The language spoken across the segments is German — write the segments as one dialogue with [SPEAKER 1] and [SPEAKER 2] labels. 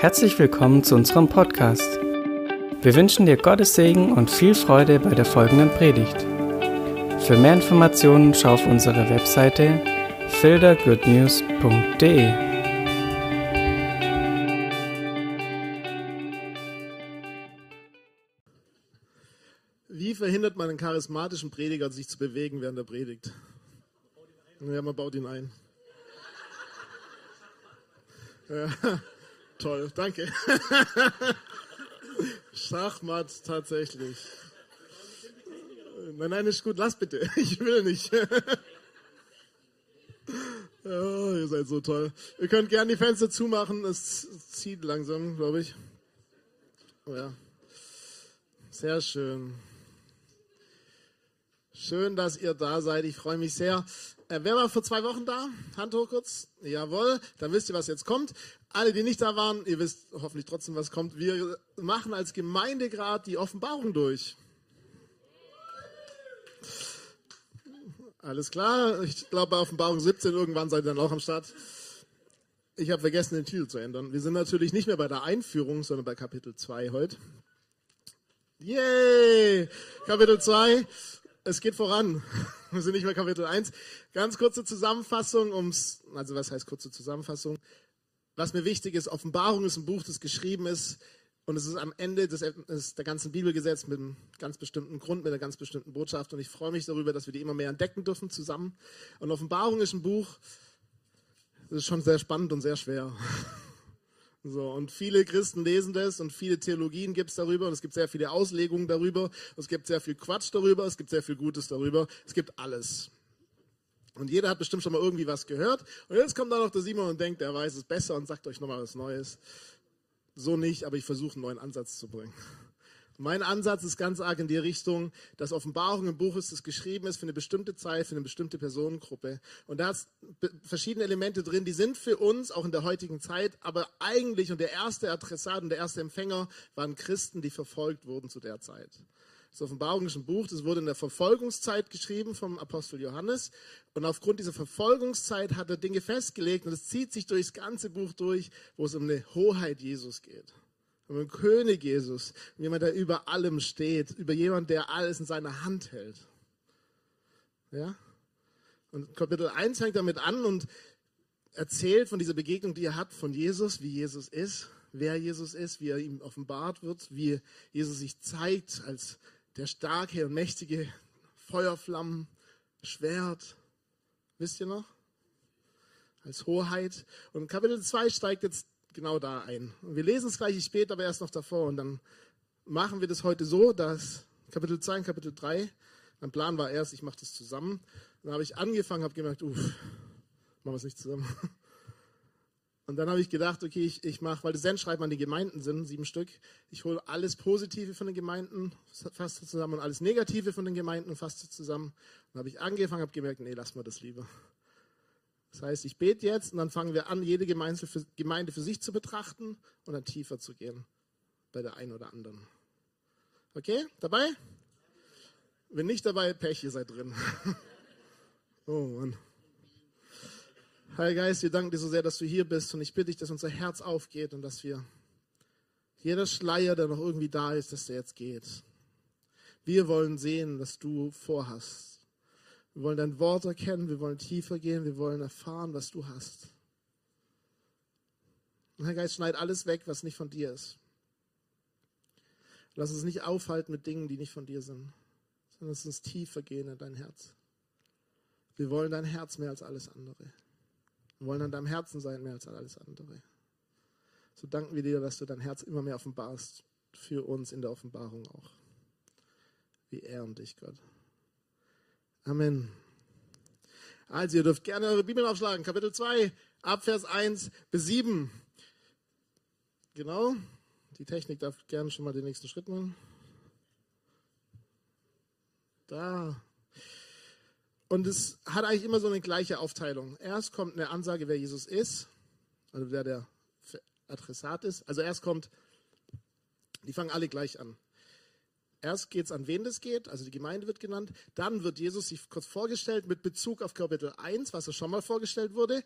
[SPEAKER 1] Herzlich willkommen zu unserem Podcast. Wir wünschen dir Gottes Segen und viel Freude bei der folgenden Predigt. Für mehr Informationen schau auf unsere Webseite fildergoodnews.de.
[SPEAKER 2] Wie verhindert man einen charismatischen Prediger, sich zu bewegen während der Predigt? Ja, man baut ihn ein. Ja, toll, danke. Schachmatt tatsächlich. Nein, nein, ist gut, lass bitte. Ich will nicht. Oh, ihr seid so toll. Ihr könnt gerne die Fenster zumachen. Es zieht langsam, glaube ich. Oh ja. Sehr schön. Schön, dass ihr da seid. Ich freue mich sehr. Äh, wer war vor zwei Wochen da? Hand hoch kurz. Jawohl, dann wisst ihr, was jetzt kommt. Alle, die nicht da waren, ihr wisst hoffentlich trotzdem, was kommt. Wir machen als Gemeinde gerade die Offenbarung durch. Alles klar. Ich glaube, bei Offenbarung 17 irgendwann seid ihr dann auch am Start. Ich habe vergessen, den Titel zu ändern. Wir sind natürlich nicht mehr bei der Einführung, sondern bei Kapitel 2 heute. Yay! Kapitel 2. Es geht voran. Wir sind nicht mehr Kapitel 1. Ganz kurze Zusammenfassung, ums, also was heißt kurze Zusammenfassung? Was mir wichtig ist, Offenbarung ist ein Buch, das geschrieben ist und es ist am Ende des, des, der ganzen Bibel gesetzt mit einem ganz bestimmten Grund, mit einer ganz bestimmten Botschaft und ich freue mich darüber, dass wir die immer mehr entdecken dürfen zusammen. Und Offenbarung ist ein Buch, das ist schon sehr spannend und sehr schwer. So, und viele Christen lesen das und viele Theologien gibt es darüber und es gibt sehr viele Auslegungen darüber, es gibt sehr viel Quatsch darüber, es gibt sehr viel Gutes darüber, es gibt alles. Und jeder hat bestimmt schon mal irgendwie was gehört. Und jetzt kommt da noch der Simon und denkt, er weiß es besser und sagt euch nochmal was Neues. So nicht, aber ich versuche einen neuen Ansatz zu bringen. Mein Ansatz ist ganz arg in die Richtung, dass Offenbarung im Buch ist, das geschrieben ist für eine bestimmte Zeit, für eine bestimmte Personengruppe. Und da hat verschiedene Elemente drin, die sind für uns auch in der heutigen Zeit, aber eigentlich und der erste Adressat und der erste Empfänger waren Christen, die verfolgt wurden zu der Zeit. Das Offenbarung ist ein Buch, das wurde in der Verfolgungszeit geschrieben vom Apostel Johannes. Und aufgrund dieser Verfolgungszeit hat er Dinge festgelegt und es zieht sich durchs ganze Buch durch, wo es um eine Hoheit Jesus geht. Um einen König Jesus, um jemand, der über allem steht, über jemand, der alles in seiner Hand hält. Ja? Und Kapitel 1 fängt damit an und erzählt von dieser Begegnung, die er hat von Jesus, wie Jesus ist, wer Jesus ist, wie er ihm offenbart wird, wie Jesus sich zeigt als der starke und mächtige Feuerflammen, Schwert. Wisst ihr noch? Als Hoheit. Und Kapitel 2 steigt jetzt genau da ein. Und wir lesen es gleich später, aber erst noch davor. Und dann machen wir das heute so, dass Kapitel 2 und Kapitel 3, mein Plan war erst, ich mache das zusammen. Dann habe ich angefangen, habe gemerkt, uff, machen wir es nicht zusammen. Und dann habe ich gedacht, okay, ich, ich mache, weil das Sendschreiben an die Gemeinden sind, sieben Stück, ich hole alles Positive von den Gemeinden, fasse zusammen und alles Negative von den Gemeinden, fasse zusammen. Dann habe ich angefangen, habe gemerkt, nee, lass mal das lieber. Das heißt, ich bete jetzt und dann fangen wir an, jede Gemeinde für, sich zu betrachten und dann tiefer zu gehen bei der einen oder anderen. Okay, dabei? Wenn nicht dabei, Pech, ihr seid drin. oh Mann. Heiliger Geist, wir danken dir so sehr, dass du hier bist und ich bitte dich, dass unser Herz aufgeht und dass wir jeder Schleier, der noch irgendwie da ist, dass der jetzt geht. Wir wollen sehen, was du vorhast. Wir wollen dein Wort erkennen, wir wollen tiefer gehen, wir wollen erfahren, was du hast. Und Herr Geist, schneid alles weg, was nicht von dir ist. Lass uns nicht aufhalten mit Dingen, die nicht von dir sind, sondern lass uns tiefer gehen in dein Herz. Wir wollen dein Herz mehr als alles andere. Wir wollen an deinem Herzen sein mehr als alles andere. So danken wir dir, dass du dein Herz immer mehr offenbarst für uns in der Offenbarung auch. Wir ehren dich, Gott. Amen. Also, ihr dürft gerne eure Bibeln aufschlagen. Kapitel 2, Abvers 1 bis 7. Genau. Die Technik darf gerne schon mal den nächsten Schritt machen. Da. Und es hat eigentlich immer so eine gleiche Aufteilung. Erst kommt eine Ansage, wer Jesus ist, also wer der Adressat ist. Also erst kommt, die fangen alle gleich an. Erst geht es an wen das geht, also die Gemeinde wird genannt. Dann wird Jesus sich kurz vorgestellt mit Bezug auf Kapitel 1, was er schon mal vorgestellt wurde.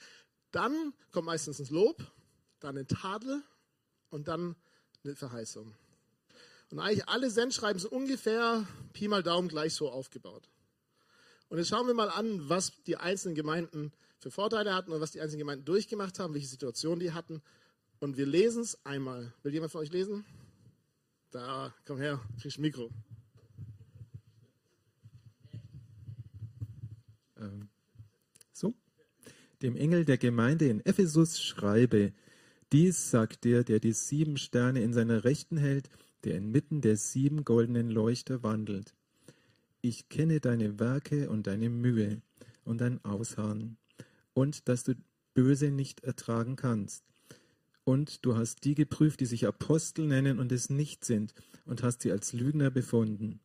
[SPEAKER 2] Dann kommt meistens ein Lob, dann ein Tadel und dann eine Verheißung. Und eigentlich alle Sendschreiben sind ungefähr Pi mal Daumen gleich so aufgebaut. Und jetzt schauen wir mal an, was die einzelnen Gemeinden für Vorteile hatten und was die einzelnen Gemeinden durchgemacht haben, welche Situationen die hatten. Und wir lesen es einmal. Will jemand von euch lesen? Da, komm her, kriegst ein Mikro.
[SPEAKER 3] Ähm, so. Dem Engel der Gemeinde in Ephesus schreibe, dies sagt der, der die sieben Sterne in seiner Rechten hält, der inmitten der sieben goldenen Leuchter wandelt. Ich kenne deine Werke und deine Mühe und dein Ausharren und dass du Böse nicht ertragen kannst. Und du hast die geprüft, die sich Apostel nennen und es nicht sind, und hast sie als Lügner befunden.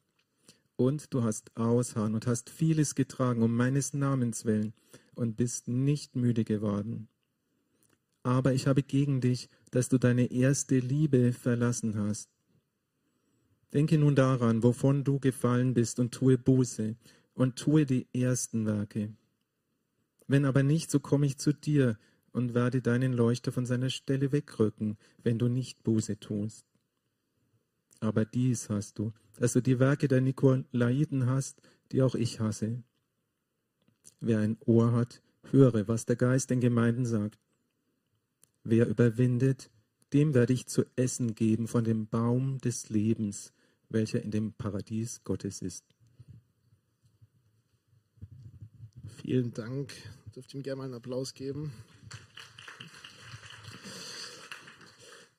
[SPEAKER 3] Und du hast Ausharren und hast vieles getragen um meines Namens willen und bist nicht müde geworden. Aber ich habe gegen dich, dass du deine erste Liebe verlassen hast. Denke nun daran, wovon du gefallen bist, und tue Buße und tue die ersten Werke. Wenn aber nicht, so komme ich zu dir und werde deinen Leuchter von seiner Stelle wegrücken, wenn du nicht Buße tust. Aber dies hast du, dass du die Werke der Nikolaiten hast, die auch ich hasse. Wer ein Ohr hat, höre, was der Geist den Gemeinden sagt. Wer überwindet, dem werde ich zu essen geben von dem Baum des Lebens, welcher in dem Paradies Gottes ist.
[SPEAKER 2] Vielen Dank. Dürft ihr ihm gerne mal einen Applaus geben.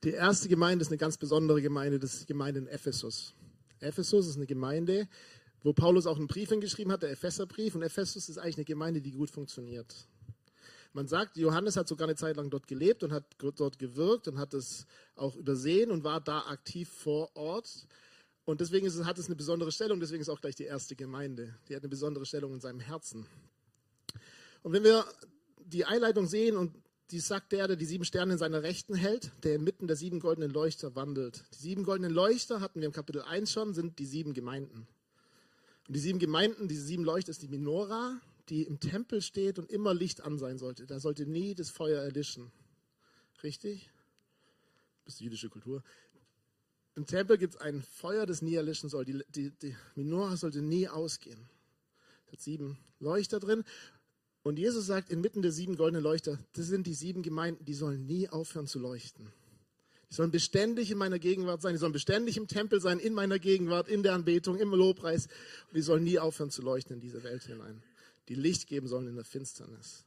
[SPEAKER 2] Die erste Gemeinde ist eine ganz besondere Gemeinde, das ist die Gemeinde in Ephesus. Ephesus ist eine Gemeinde, wo Paulus auch einen Brief hingeschrieben hat, der Epheserbrief. Und Ephesus ist eigentlich eine Gemeinde, die gut funktioniert. Man sagt, Johannes hat sogar eine Zeit lang dort gelebt und hat dort gewirkt und hat es auch übersehen und war da aktiv vor Ort. Und deswegen es, hat es eine besondere Stellung, deswegen ist auch gleich die erste Gemeinde. Die hat eine besondere Stellung in seinem Herzen. Und wenn wir die Einleitung sehen und die sagt der, der die sieben Sterne in seiner Rechten hält, der inmitten der sieben goldenen Leuchter wandelt. Die sieben goldenen Leuchter hatten wir im Kapitel 1 schon, sind die sieben Gemeinden. Und die sieben Gemeinden, diese sieben Leuchter ist die Minora, die im Tempel steht und immer Licht an sein sollte. Da sollte nie das Feuer erlischen. Richtig? Das ist jüdische Kultur. Im Tempel gibt es ein Feuer, das nie erlischen soll. Die, die, die Menorah sollte nie ausgehen. Es hat sieben Leuchter drin. Und Jesus sagt, inmitten der sieben goldenen Leuchter, das sind die sieben Gemeinden, die sollen nie aufhören zu leuchten. Die sollen beständig in meiner Gegenwart sein, die sollen beständig im Tempel sein, in meiner Gegenwart, in der Anbetung, im Lobpreis. Und die sollen nie aufhören zu leuchten in diese Welt hinein. Die Licht geben sollen in der Finsternis.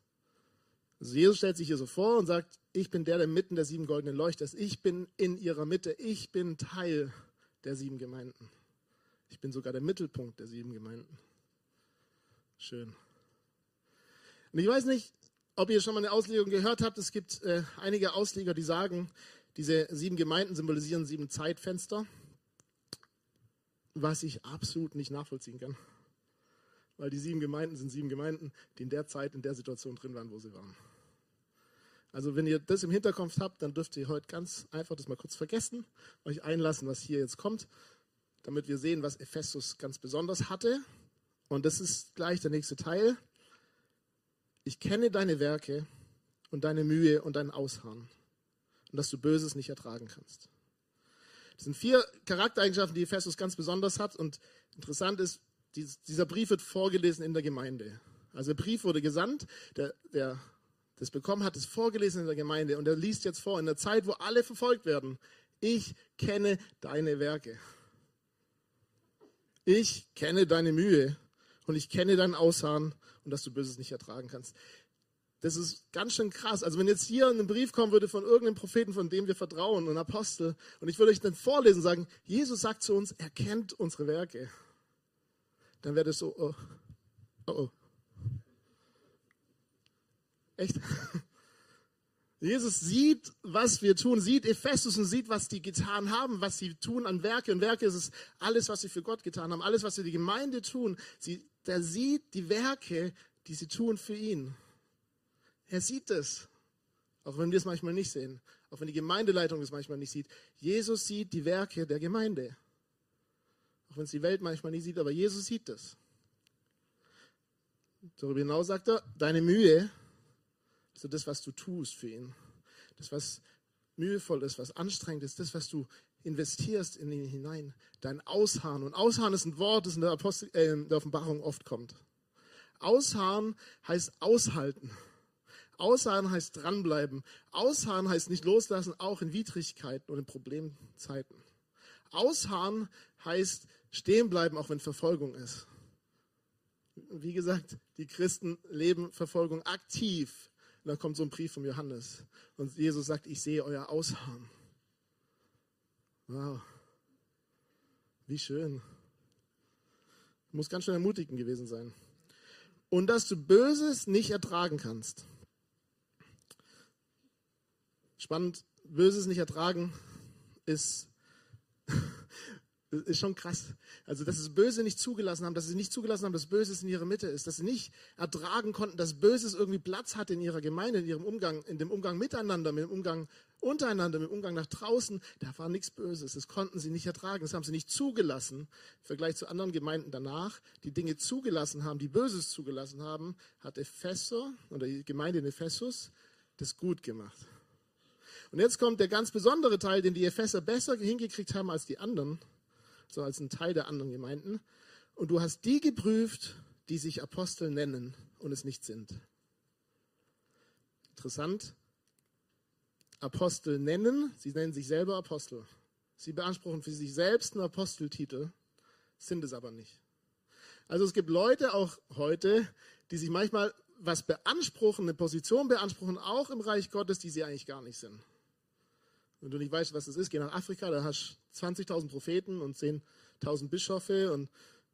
[SPEAKER 2] Also Jesus stellt sich hier so vor und sagt, ich bin der, der mitten der sieben goldenen Leuchter ist. Ich bin in ihrer Mitte. Ich bin Teil der sieben Gemeinden. Ich bin sogar der Mittelpunkt der sieben Gemeinden. Schön. Und ich weiß nicht, ob ihr schon mal eine Auslegung gehört habt. Es gibt äh, einige Ausleger, die sagen, diese sieben Gemeinden symbolisieren sieben Zeitfenster, was ich absolut nicht nachvollziehen kann. Weil die sieben Gemeinden sind sieben Gemeinden, die in der Zeit, in der Situation drin waren, wo sie waren. Also wenn ihr das im Hinterkopf habt, dann dürft ihr heute ganz einfach das mal kurz vergessen, euch einlassen, was hier jetzt kommt, damit wir sehen, was Ephesus ganz besonders hatte. Und das ist gleich der nächste Teil. Ich kenne deine Werke und deine Mühe und dein Ausharren und dass du Böses nicht ertragen kannst. Das sind vier Charaktereigenschaften, die Ephesus ganz besonders hat. Und interessant ist, dieser Brief wird vorgelesen in der Gemeinde. Also der Brief wurde gesandt, der, der das bekommen hat, ist vorgelesen in der Gemeinde und er liest jetzt vor, in der Zeit, wo alle verfolgt werden. Ich kenne deine Werke. Ich kenne deine Mühe und ich kenne dein Ausharren und dass du Böses nicht ertragen kannst. Das ist ganz schön krass. Also wenn jetzt hier ein Brief kommen würde von irgendeinem Propheten, von dem wir vertrauen, ein Apostel, und ich würde euch dann vorlesen und sagen, Jesus sagt zu uns, er kennt unsere Werke, dann wäre das so, oh, oh, oh. Echt? Jesus sieht, was wir tun, sieht Ephesus und sieht, was die getan haben, was sie tun an Werke. Und Werke ist es alles, was sie für Gott getan haben, alles, was sie die Gemeinde tun. Sie, der sieht die Werke, die sie tun für ihn. Er sieht es, auch wenn wir es manchmal nicht sehen, auch wenn die Gemeindeleitung es manchmal nicht sieht. Jesus sieht die Werke der Gemeinde. Auch wenn es die Welt manchmal nicht sieht, aber Jesus sieht es. Darüber hinaus sagt er, deine Mühe, also das, was du tust für ihn, das, was mühevoll ist, was anstrengend ist, das, was du investierst in ihn hinein, dein Ausharren. Und Ausharren ist ein Wort, das in der, Apostel, äh, in der Offenbarung oft kommt. Ausharren heißt aushalten. Ausharren heißt dranbleiben. Ausharren heißt nicht loslassen, auch in Widrigkeiten und in Problemzeiten. Ausharren heißt stehen bleiben, auch wenn Verfolgung ist. Wie gesagt, die Christen leben Verfolgung aktiv. Und dann kommt so ein Brief von Johannes. Und Jesus sagt, ich sehe euer Ausharren. Wow. Wie schön. Muss ganz schön ermutigend gewesen sein. Und dass du Böses nicht ertragen kannst. Spannend, Böses nicht ertragen ist ist schon krass. Also, dass sie das Böse nicht zugelassen haben, dass sie nicht zugelassen haben, dass Böses in ihrer Mitte ist, dass sie nicht ertragen konnten, dass Böses irgendwie Platz hat in ihrer Gemeinde, in ihrem Umgang, in dem Umgang miteinander, mit dem Umgang untereinander, mit dem Umgang nach draußen. Da war nichts Böses. Das konnten sie nicht ertragen. Das haben sie nicht zugelassen. Im Vergleich zu anderen Gemeinden danach, die Dinge zugelassen haben, die Böses zugelassen haben, hat Epheser oder die Gemeinde in Ephesus das gut gemacht. Und jetzt kommt der ganz besondere Teil, den die Epheser besser hingekriegt haben als die anderen so als ein Teil der anderen Gemeinden. Und du hast die geprüft, die sich Apostel nennen und es nicht sind. Interessant. Apostel nennen, sie nennen sich selber Apostel. Sie beanspruchen für sich selbst einen Aposteltitel, sind es aber nicht. Also es gibt Leute auch heute, die sich manchmal was beanspruchen, eine Position beanspruchen, auch im Reich Gottes, die sie eigentlich gar nicht sind. Wenn du nicht weißt, was das ist, geh nach Afrika, da hast du 20.000 Propheten und 10.000 Bischöfe und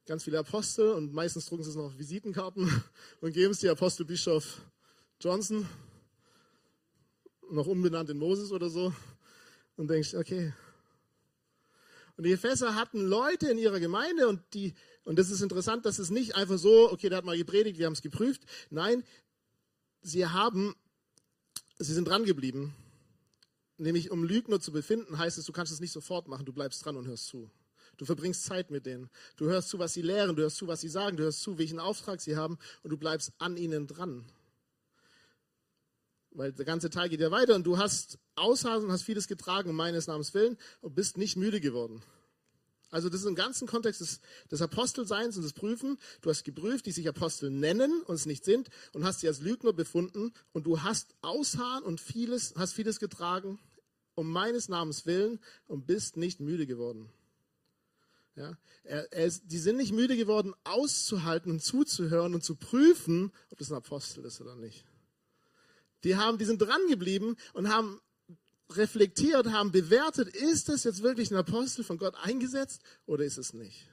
[SPEAKER 2] ganz viele Apostel und meistens drucken sie es noch auf Visitenkarten und geben es dir Apostelbischof Johnson, noch umbenannt in Moses oder so, und denkst, okay. Und die Epheser hatten Leute in ihrer Gemeinde und die, und das ist interessant, dass es nicht einfach so, okay, der hat mal gepredigt, wir haben es geprüft. Nein, sie haben, sie sind dran geblieben Nämlich um Lügner zu befinden, heißt es, du kannst es nicht sofort machen, du bleibst dran und hörst zu. Du verbringst Zeit mit denen. Du hörst zu, was sie lehren, du hörst zu, was sie sagen, du hörst zu, welchen Auftrag sie haben und du bleibst an ihnen dran. Weil der ganze Teil geht ja weiter und du hast Aushasen und hast vieles getragen um meines Namens willen und bist nicht müde geworden. Also das ist im ganzen Kontext des, des Apostelseins und des Prüfen. Du hast geprüft, die sich Apostel nennen und es nicht sind und hast sie als Lügner befunden und du hast Ausharren und vieles, hast vieles getragen um meines Namens willen und bist nicht müde geworden. Ja, er, er ist, die sind nicht müde geworden, auszuhalten und zuzuhören und zu prüfen, ob das ein Apostel ist oder nicht. Die haben, die sind dran geblieben und haben reflektiert, haben bewertet, ist das jetzt wirklich ein Apostel von Gott eingesetzt oder ist es nicht?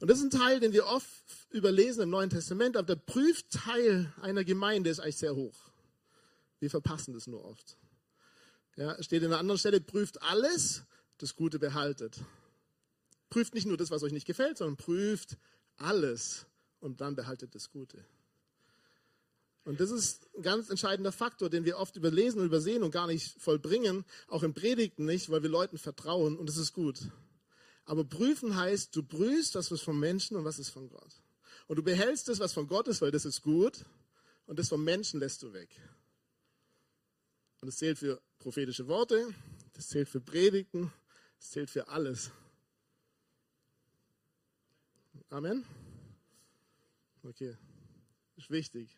[SPEAKER 2] Und das ist ein Teil, den wir oft überlesen im Neuen Testament, aber der Prüfteil einer Gemeinde ist eigentlich sehr hoch. Wir verpassen das nur oft. Ja, steht in einer anderen Stelle, prüft alles, das Gute behaltet. Prüft nicht nur das, was euch nicht gefällt, sondern prüft alles und dann behaltet das Gute. Und das ist ein ganz entscheidender Faktor, den wir oft überlesen und übersehen und gar nicht vollbringen, auch in Predigten nicht, weil wir Leuten vertrauen und das ist gut. Aber prüfen heißt, du prüfst was vom Menschen und was ist von Gott. Und du behältst das, was von Gott ist, weil das ist gut und das vom Menschen lässt du weg. Und das zählt für prophetische Worte, das zählt für Predigten, das zählt für alles. Amen? Okay, ist wichtig.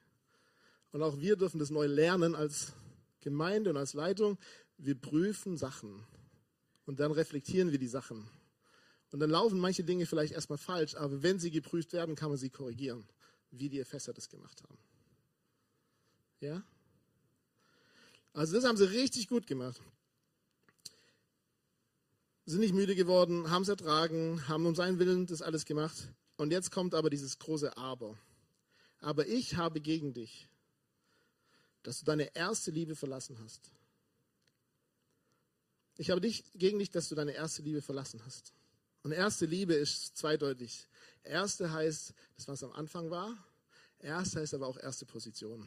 [SPEAKER 2] Und auch wir dürfen das neu lernen als Gemeinde und als Leitung. Wir prüfen Sachen und dann reflektieren wir die Sachen. Und dann laufen manche Dinge vielleicht erstmal falsch, aber wenn sie geprüft werden, kann man sie korrigieren, wie die Epheser das gemacht haben. Ja? Also das haben sie richtig gut gemacht. Sind nicht müde geworden, haben es ertragen, haben um seinen Willen das alles gemacht. Und jetzt kommt aber dieses große Aber. Aber ich habe gegen dich, dass du deine erste Liebe verlassen hast. Ich habe dich gegen dich, dass du deine erste Liebe verlassen hast. Und erste Liebe ist zweideutig. Erste heißt, das was am Anfang war. Erste heißt aber auch erste Position.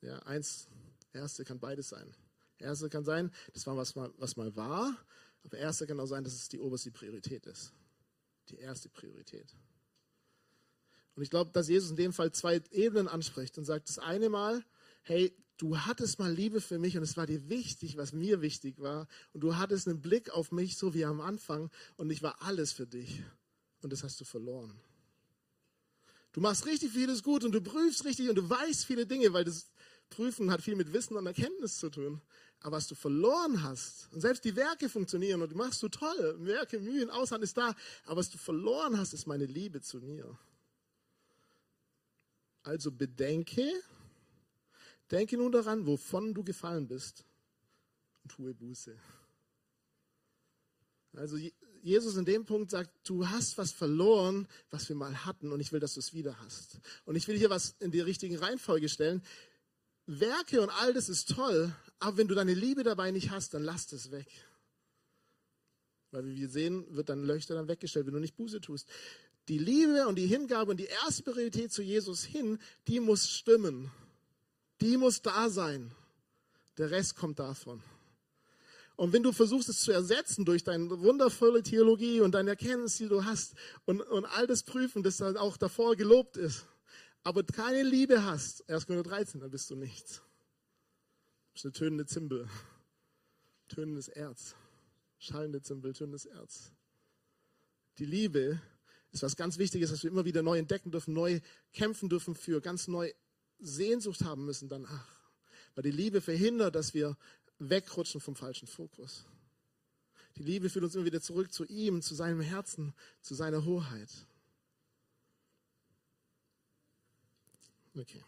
[SPEAKER 2] Ja, eins, erste kann beides sein. Erste kann sein, das war was mal, was mal war, aber erste kann auch sein, dass es die oberste Priorität ist. Die erste Priorität. Und ich glaube, dass Jesus in dem Fall zwei Ebenen anspricht und sagt, das eine Mal, hey, du hattest mal Liebe für mich und es war dir wichtig, was mir wichtig war. Und du hattest einen Blick auf mich, so wie am Anfang, und ich war alles für dich. Und das hast du verloren. Du machst richtig vieles gut und du prüfst richtig und du weißt viele Dinge, weil das Prüfen hat viel mit Wissen und Erkenntnis zu tun. Aber was du verloren hast, und selbst die Werke funktionieren und du machst du toll, Werke, Mühen, Aushand ist da, aber was du verloren hast, ist meine Liebe zu mir. Also bedenke, denke nun daran, wovon du gefallen bist und tue Buße. Also Jesus in dem Punkt sagt, du hast was verloren, was wir mal hatten und ich will, dass du es wieder hast. Und ich will hier was in die richtige Reihenfolge stellen. Werke und all das ist toll, aber wenn du deine Liebe dabei nicht hast, dann lass es weg. Weil wie wir sehen, wird dein Leuchter dann weggestellt, wenn du nicht Buße tust. Die Liebe und die Hingabe und die erste Priorität zu Jesus hin, die muss stimmen. Die muss da sein. Der Rest kommt davon. Und wenn du versuchst, es zu ersetzen durch deine wundervolle Theologie und deine Erkenntnis, die du hast und, und all das Prüfen, das dann auch davor gelobt ist, aber keine Liebe hast, 1. Korinther 13, dann bist du nichts. Du bist eine tönende Zimbel, tönendes Erz, schallende Zimbel, tönendes Erz. Die Liebe ist was ganz Wichtiges, was wir immer wieder neu entdecken dürfen, neu kämpfen dürfen für, ganz neu Sehnsucht haben müssen danach. Weil die Liebe verhindert, dass wir wegrutschen vom falschen Fokus. Die Liebe führt uns immer wieder zurück zu ihm, zu seinem Herzen, zu seiner Hoheit. Okay.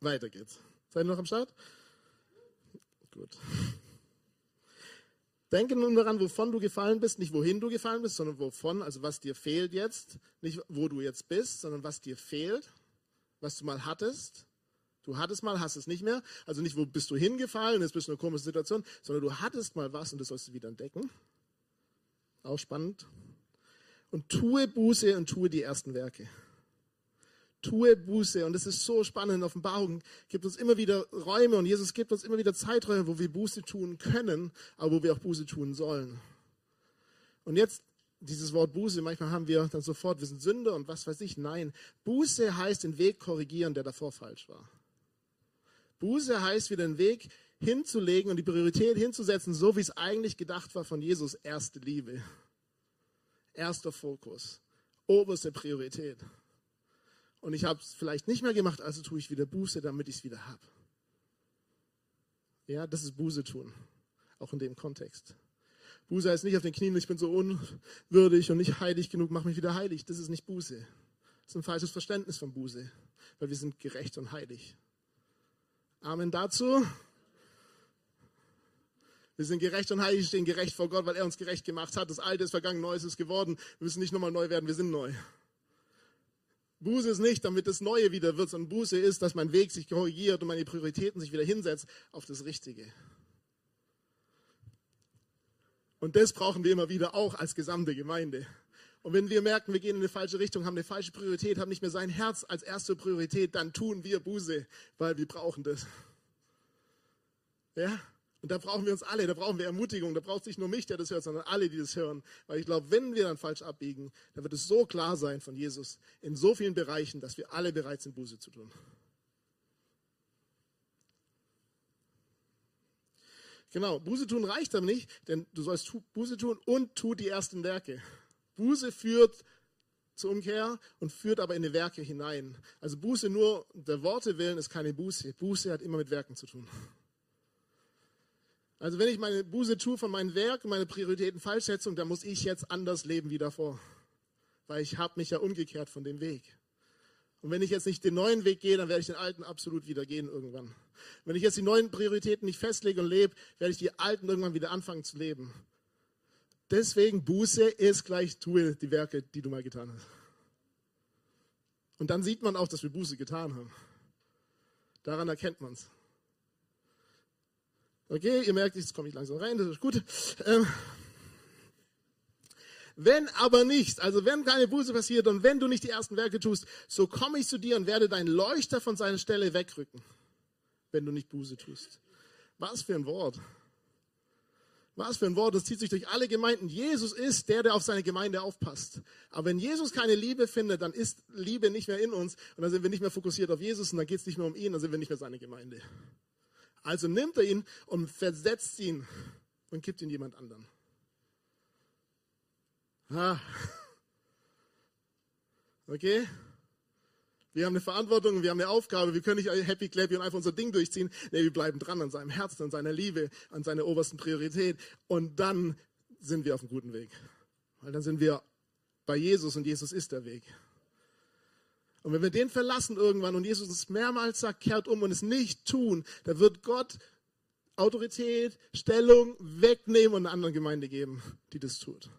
[SPEAKER 2] Weiter geht's. Seid ihr noch am Start? Gut. Denke nun daran, wovon du gefallen bist, nicht wohin du gefallen bist, sondern wovon, also was dir fehlt jetzt, nicht wo du jetzt bist, sondern was dir fehlt, was du mal hattest Du hattest mal, hast es nicht mehr. Also nicht, wo bist du hingefallen, jetzt bist du in einer komischen Situation, sondern du hattest mal was und das sollst du wieder entdecken. Auch spannend. Und tue Buße und tue die ersten Werke. Tue Buße. Und das ist so spannend. Offenbarung gibt uns immer wieder Räume und Jesus gibt uns immer wieder Zeiträume, wo wir Buße tun können, aber wo wir auch Buße tun sollen. Und jetzt dieses Wort Buße, manchmal haben wir dann sofort, wir sind Sünder und was weiß ich. Nein, Buße heißt den Weg korrigieren, der davor falsch war. Buße heißt wieder den Weg hinzulegen und die Priorität hinzusetzen, so wie es eigentlich gedacht war von Jesus. Erste Liebe. Erster Fokus. Oberste Priorität. Und ich habe es vielleicht nicht mehr gemacht, also tue ich wieder Buße, damit ich es wieder habe. Ja, das ist Buße tun. Auch in dem Kontext. Buße heißt nicht auf den Knien, ich bin so unwürdig und nicht heilig genug, mach mich wieder heilig. Das ist nicht Buße. Das ist ein falsches Verständnis von Buße, weil wir sind gerecht und heilig. Amen dazu. Wir sind gerecht und heilig, stehen gerecht vor Gott, weil er uns gerecht gemacht hat. Das Alte ist vergangen, Neues ist geworden. Wir müssen nicht nochmal neu werden, wir sind neu. Buße ist nicht, damit das Neue wieder wird, sondern Buße ist, dass mein Weg sich korrigiert und meine Prioritäten sich wieder hinsetzt auf das Richtige. Und das brauchen wir immer wieder auch als gesamte Gemeinde. Und wenn wir merken, wir gehen in eine falsche Richtung, haben eine falsche Priorität, haben nicht mehr sein Herz als erste Priorität, dann tun wir Buße, weil wir brauchen das. Ja? Und da brauchen wir uns alle, da brauchen wir Ermutigung, da braucht sich nur mich, der das hört, sondern alle, die das hören. Weil ich glaube, wenn wir dann falsch abbiegen, dann wird es so klar sein von Jesus in so vielen Bereichen, dass wir alle bereit sind, Buße zu tun. Genau, Buße tun reicht aber nicht, denn du sollst Buße tun und tu die ersten Werke. Buße führt zur Umkehr und führt aber in die Werke hinein. Also Buße nur der Worte willen ist keine Buße. Buße hat immer mit Werken zu tun. Also wenn ich meine Buße tue von meinen Werken, meine Prioritäten falsch setze, dann muss ich jetzt anders leben wie davor. Weil ich habe mich ja umgekehrt von dem Weg. Und wenn ich jetzt nicht den neuen Weg gehe, dann werde ich den alten absolut wieder gehen irgendwann. Wenn ich jetzt die neuen Prioritäten nicht festlege und lebe, werde ich die alten irgendwann wieder anfangen zu leben. Deswegen Buße ist gleich, tue die Werke, die du mal getan hast. Und dann sieht man auch, dass wir Buße getan haben. Daran erkennt man es. Okay, ihr merkt, jetzt komme ich langsam rein, das ist gut. Ähm, wenn aber nicht, also wenn keine Buße passiert und wenn du nicht die ersten Werke tust, so komme ich zu dir und werde deinen Leuchter von seiner Stelle wegrücken, wenn du nicht Buße tust. Was für ein Wort. Was für ein Wort, das zieht sich durch alle Gemeinden. Jesus ist der, der auf seine Gemeinde aufpasst. Aber wenn Jesus keine Liebe findet, dann ist Liebe nicht mehr in uns und dann sind wir nicht mehr fokussiert auf Jesus und dann geht es nicht mehr um ihn, dann sind wir nicht mehr seine Gemeinde. Also nimmt er ihn und versetzt ihn und gibt ihn jemand anderen. Ah. Okay? Wir haben eine Verantwortung, wir haben eine Aufgabe, wir können nicht happy clappy und einfach unser Ding durchziehen. Nee, wir bleiben dran an seinem Herzen, an seiner Liebe, an seiner obersten Priorität. Und dann sind wir auf einem guten Weg. Weil dann sind wir bei Jesus und Jesus ist der Weg. Und wenn wir den verlassen irgendwann und Jesus es mehrmals sagt, kehrt um und es nicht tun, dann wird Gott Autorität, Stellung wegnehmen und einer anderen Gemeinde geben, die das tut.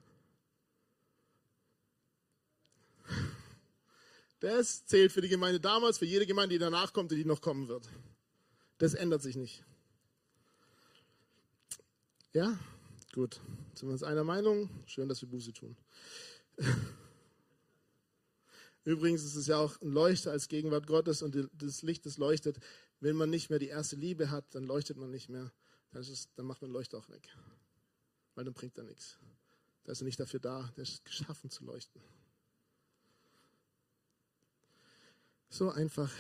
[SPEAKER 2] Das zählt für die Gemeinde damals, für jede Gemeinde, die danach kommt und die noch kommen wird. Das ändert sich nicht. Ja, gut. Sind wir uns einer Meinung? Schön, dass wir Buße tun. Übrigens ist es ja auch ein Leuchter als Gegenwart Gottes und das Licht, das leuchtet. Wenn man nicht mehr die erste Liebe hat, dann leuchtet man nicht mehr. Dann, es, dann macht man Leuchter auch weg. Weil dann bringt er nichts. Da ist er nicht dafür da. Der ist geschaffen zu leuchten. So einfach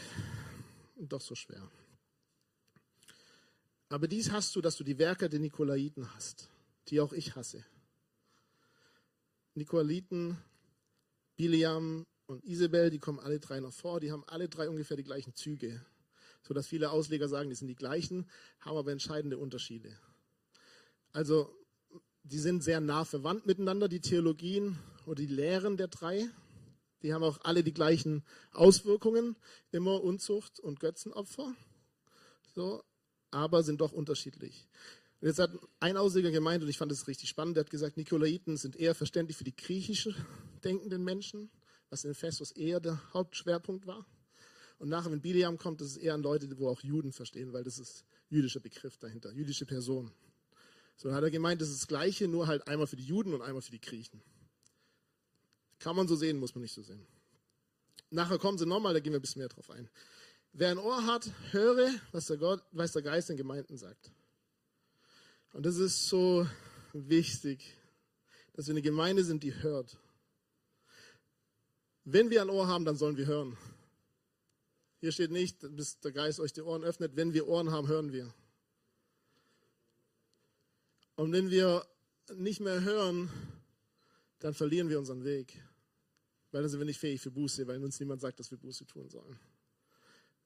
[SPEAKER 2] und doch so schwer. Aber dies hast du, dass du die Werke der Nikolaiten hast, die auch ich hasse. Nikolaiten, Biliam und Isabel, die kommen alle drei noch vor, die haben alle drei ungefähr die gleichen Züge, sodass viele Ausleger sagen, die sind die gleichen, haben aber entscheidende Unterschiede. Also, die sind sehr nah verwandt miteinander, die Theologien oder die Lehren der drei. Die haben auch alle die gleichen Auswirkungen, immer Unzucht und Götzenopfer. So, aber sind doch unterschiedlich. Und jetzt hat ein Ausleger gemeint, und ich fand das richtig spannend, der hat gesagt, Nikolaiten sind eher verständlich für die griechisch denkenden Menschen, was in Ephesus eher der Hauptschwerpunkt war. Und nachher, wenn Biliam kommt, das ist eher an Leute, wo auch Juden verstehen, weil das ist jüdischer Begriff dahinter, jüdische Person. So dann hat er gemeint, das ist das Gleiche, nur halt einmal für die Juden und einmal für die Griechen. Kann man so sehen, muss man nicht so sehen. Nachher kommen sie nochmal, da gehen wir ein bisschen mehr drauf ein. Wer ein Ohr hat, höre, was der, Gott, was der Geist den Gemeinden sagt. Und das ist so wichtig, dass wir eine Gemeinde sind, die hört. Wenn wir ein Ohr haben, dann sollen wir hören. Hier steht nicht, bis der Geist euch die Ohren öffnet. Wenn wir Ohren haben, hören wir. Und wenn wir nicht mehr hören, dann verlieren wir unseren Weg weil dann sind wir nicht fähig für Buße, weil uns niemand sagt, dass wir Buße tun sollen.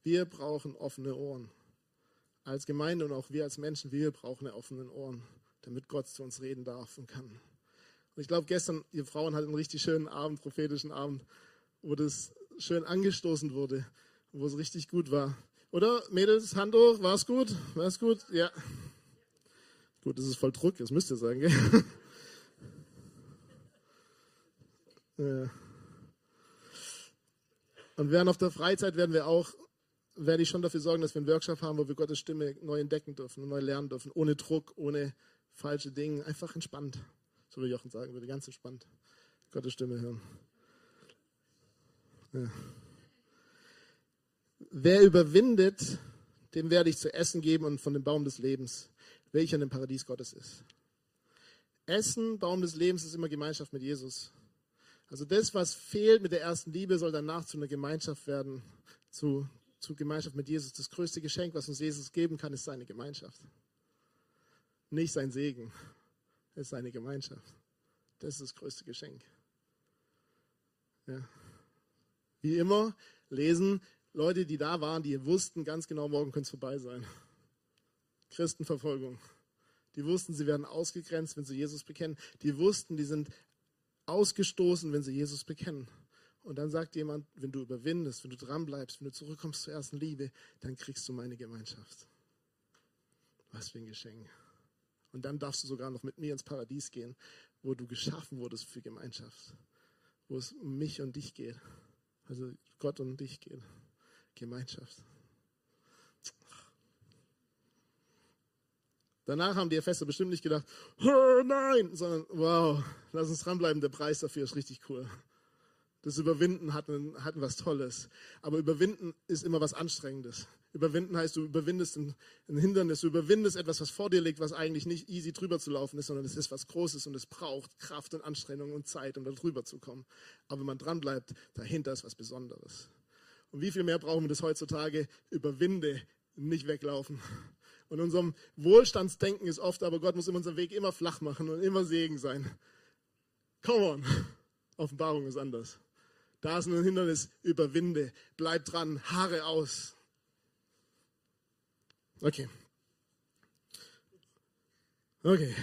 [SPEAKER 2] Wir brauchen offene Ohren. Als Gemeinde und auch wir als Menschen, wir brauchen offene Ohren, damit Gott zu uns reden darf und kann. Und ich glaube, gestern, ihr Frauen hatten einen richtig schönen Abend, prophetischen Abend, wo das schön angestoßen wurde, wo es richtig gut war. Oder, Mädels, Hand hoch, war es gut? War es gut? Ja. Gut, das ist voll Druck, das müsst ihr sagen, gell? ja. Und während auf der Freizeit werden wir auch, werde ich schon dafür sorgen, dass wir einen Workshop haben, wo wir Gottes Stimme neu entdecken dürfen und neu lernen dürfen, ohne Druck, ohne falsche Dinge, einfach entspannt. So wie Jochen sagen würde, ganz entspannt. Gottes Stimme hören. Ja. Wer überwindet, dem werde ich zu essen geben und von dem Baum des Lebens, welcher dem Paradies Gottes ist. Essen, Baum des Lebens, ist immer Gemeinschaft mit Jesus. Also das, was fehlt mit der ersten Liebe, soll danach zu einer Gemeinschaft werden, zu, zu Gemeinschaft mit Jesus. Das größte Geschenk, was uns Jesus geben kann, ist seine Gemeinschaft. Nicht sein Segen, es ist seine Gemeinschaft. Das ist das größte Geschenk. Ja. Wie immer lesen Leute, die da waren, die wussten ganz genau, morgen könnte es vorbei sein. Christenverfolgung. Die wussten, sie werden ausgegrenzt, wenn sie Jesus bekennen. Die wussten, die sind ausgestoßen, wenn sie Jesus bekennen. Und dann sagt jemand, wenn du überwindest, wenn du dranbleibst, wenn du zurückkommst zur ersten Liebe, dann kriegst du meine Gemeinschaft. Was für ein Geschenk. Und dann darfst du sogar noch mit mir ins Paradies gehen, wo du geschaffen wurdest für Gemeinschaft. Wo es um mich und dich geht. Also Gott und dich geht. Gemeinschaft. Danach haben die Epheser bestimmt nicht gedacht, oh nein, sondern wow, lass uns dranbleiben, der Preis dafür ist richtig cool. Das Überwinden hat, hat was Tolles. Aber Überwinden ist immer was Anstrengendes. Überwinden heißt, du überwindest ein, ein, Hindernis, du überwindest etwas, was vor dir liegt, was eigentlich nicht easy drüber zu laufen ist, sondern es ist was Großes und es braucht Kraft und Anstrengung und Zeit, um da drüber zu kommen. Aber wenn man dran bleibt, dahinter ist was Besonderes. Und wie viel mehr brauchen wir das heutzutage? Überwinde, nicht weglaufen. Und unserem Wohlstandsdenken ist oft, aber Gott muss in unserem Weg immer flach machen und immer Segen sein. Come on. Offenbarung ist anders. Da ist ein Hindernis, überwinde, bleib dran, Haare aus. Okay. Okay.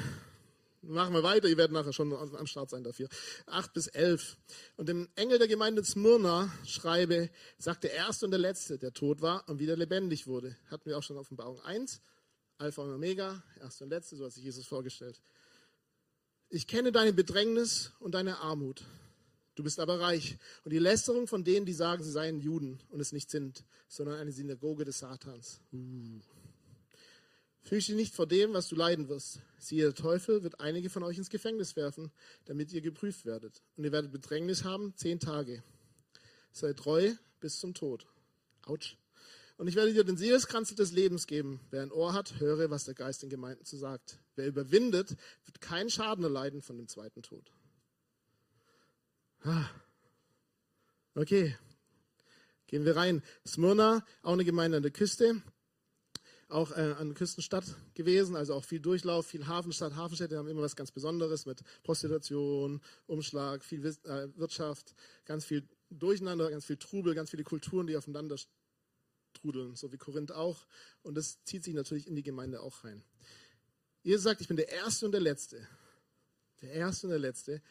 [SPEAKER 2] Machen wir weiter, ihr werdet nachher schon am Start sein dafür. 8 bis 11. Und dem Engel der Gemeinde Smyrna schreibe, sagt der Erste und der Letzte, der tot war und wieder lebendig wurde. Hatten wir auch schon Offenbarung 1. Alpha und Omega, Erste und Letzte, so hat sich Jesus vorgestellt. Ich kenne deine Bedrängnis und deine Armut. Du bist aber reich. Und die Lästerung von denen, die sagen, sie seien Juden und es nicht sind, sondern eine Synagoge des Satans. Uh. Fürchte nicht vor dem, was du leiden wirst. Siehe, der Teufel wird einige von euch ins Gefängnis werfen, damit ihr geprüft werdet. Und ihr werdet Bedrängnis haben, zehn Tage. Sei treu bis zum Tod. Autsch. Und ich werde dir den Siegeskranz des Lebens geben. Wer ein Ohr hat, höre, was der Geist den Gemeinden zu sagt. Wer überwindet, wird keinen Schaden erleiden von dem zweiten Tod. Ah. Okay, gehen wir rein. Smyrna, auch eine Gemeinde an der Küste auch äh, eine Küstenstadt gewesen, also auch viel Durchlauf, viel Hafenstadt. Hafenstädte haben immer was ganz Besonderes mit Prostitution, Umschlag, viel äh, Wirtschaft, ganz viel Durcheinander, ganz viel Trubel, ganz viele Kulturen, die aufeinander trudeln, so wie Korinth auch. Und das zieht sich natürlich in die Gemeinde auch rein. Ihr sagt, ich bin der Erste und der Letzte. Der Erste und der Letzte.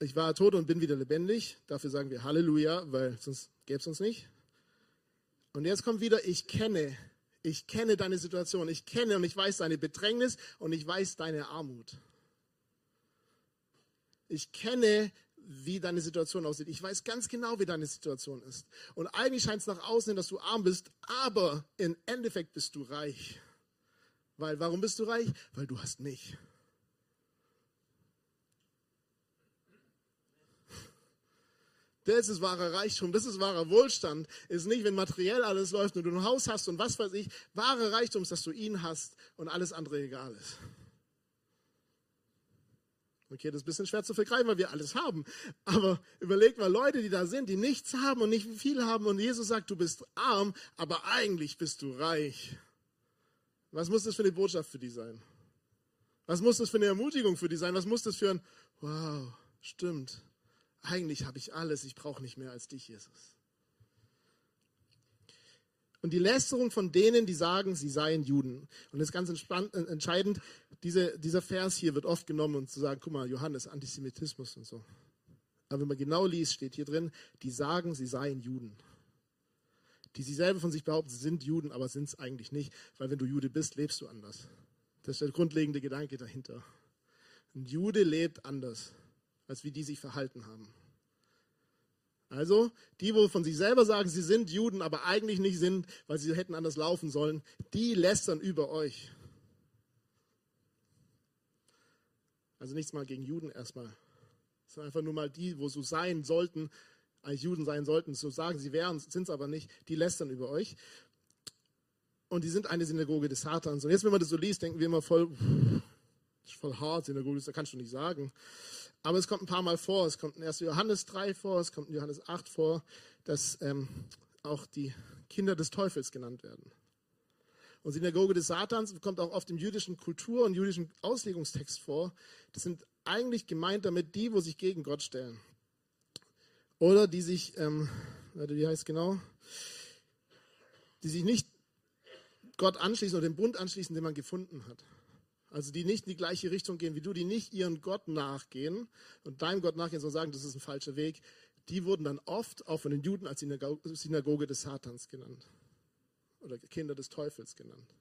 [SPEAKER 2] Ich war tot und bin wieder lebendig. Dafür sagen wir Halleluja, weil sonst gäbe es uns nicht. Und jetzt kommt wieder, ich kenne ich kenne deine Situation, ich kenne und ich weiß deine Bedrängnis und ich weiß deine Armut. Ich kenne, wie deine Situation aussieht. Ich weiß ganz genau, wie deine Situation ist. Und eigentlich scheint es nach außen hin, dass du arm bist, aber im Endeffekt bist du reich. Weil, warum bist du reich? Weil du hast mich. Das ist wahrer Reichtum, das ist wahrer Wohlstand. Ist nicht, wenn materiell alles läuft und du ein Haus hast und was weiß ich. Wahre Reichtum ist, dass du ihn hast und alles andere egal ist. Okay, das ist ein bisschen schwer zu vergreifen, weil wir alles haben. Aber überleg mal Leute, die da sind, die nichts haben und nicht viel haben und Jesus sagt, du bist arm, aber eigentlich bist du reich. Was muss das für eine Botschaft für die sein? Was muss das für eine Ermutigung für die sein? Was muss das für ein, wow, stimmt eigentlich habe ich alles, ich brauche nicht mehr als dich, Jesus. Und die Lästerung von denen, die sagen, sie seien Juden. Und das ist ganz äh, entscheidend, diese, dieser Vers hier wird oft genommen, um zu sagen, guck mal, Johannes, Antisemitismus und so. Aber wenn man genau liest, steht hier drin, die sagen, sie seien Juden. Die sie selber von sich behaupten, sie sind Juden, aber sind es eigentlich nicht, weil wenn du Jude bist, lebst du anders. Das ist der grundlegende Gedanke dahinter. Ein Jude lebt anders als wie die sich verhalten haben. Also, die, wo von sich selber sagen, sie sind Juden, aber eigentlich nicht sind, weil sie hätten anders laufen sollen, die lästern über euch. Also nichts mal gegen Juden erstmal, sondern einfach nur mal die, wo so sein sollten, eigentlich Juden sein sollten, so sagen sie wären, sind es aber nicht, die lästern über euch. Und die sind eine Synagoge des Satans. Und jetzt, wenn man das so liest, denken wir immer voll, voll hart, Synagoge, das kannst du nicht sagen. Aber es kommt ein paar Mal vor. Es kommt in 1. Johannes 3 vor, es kommt in Johannes 8 vor, dass ähm, auch die Kinder des Teufels genannt werden. Und Synagoge des Satans kommt auch oft im jüdischen Kultur- und jüdischen Auslegungstext vor. Das sind eigentlich gemeint damit die, wo sich gegen Gott stellen. Oder die sich, ähm, wie heißt genau? Die sich nicht Gott anschließen oder dem Bund anschließen, den man gefunden hat. Also die nicht in die gleiche Richtung gehen wie du, die nicht ihren Gott nachgehen und deinem Gott nachgehen, sondern sagen, das ist ein falscher Weg, die wurden dann oft auch von den Juden als Synagoge des Satans genannt oder Kinder des Teufels genannt.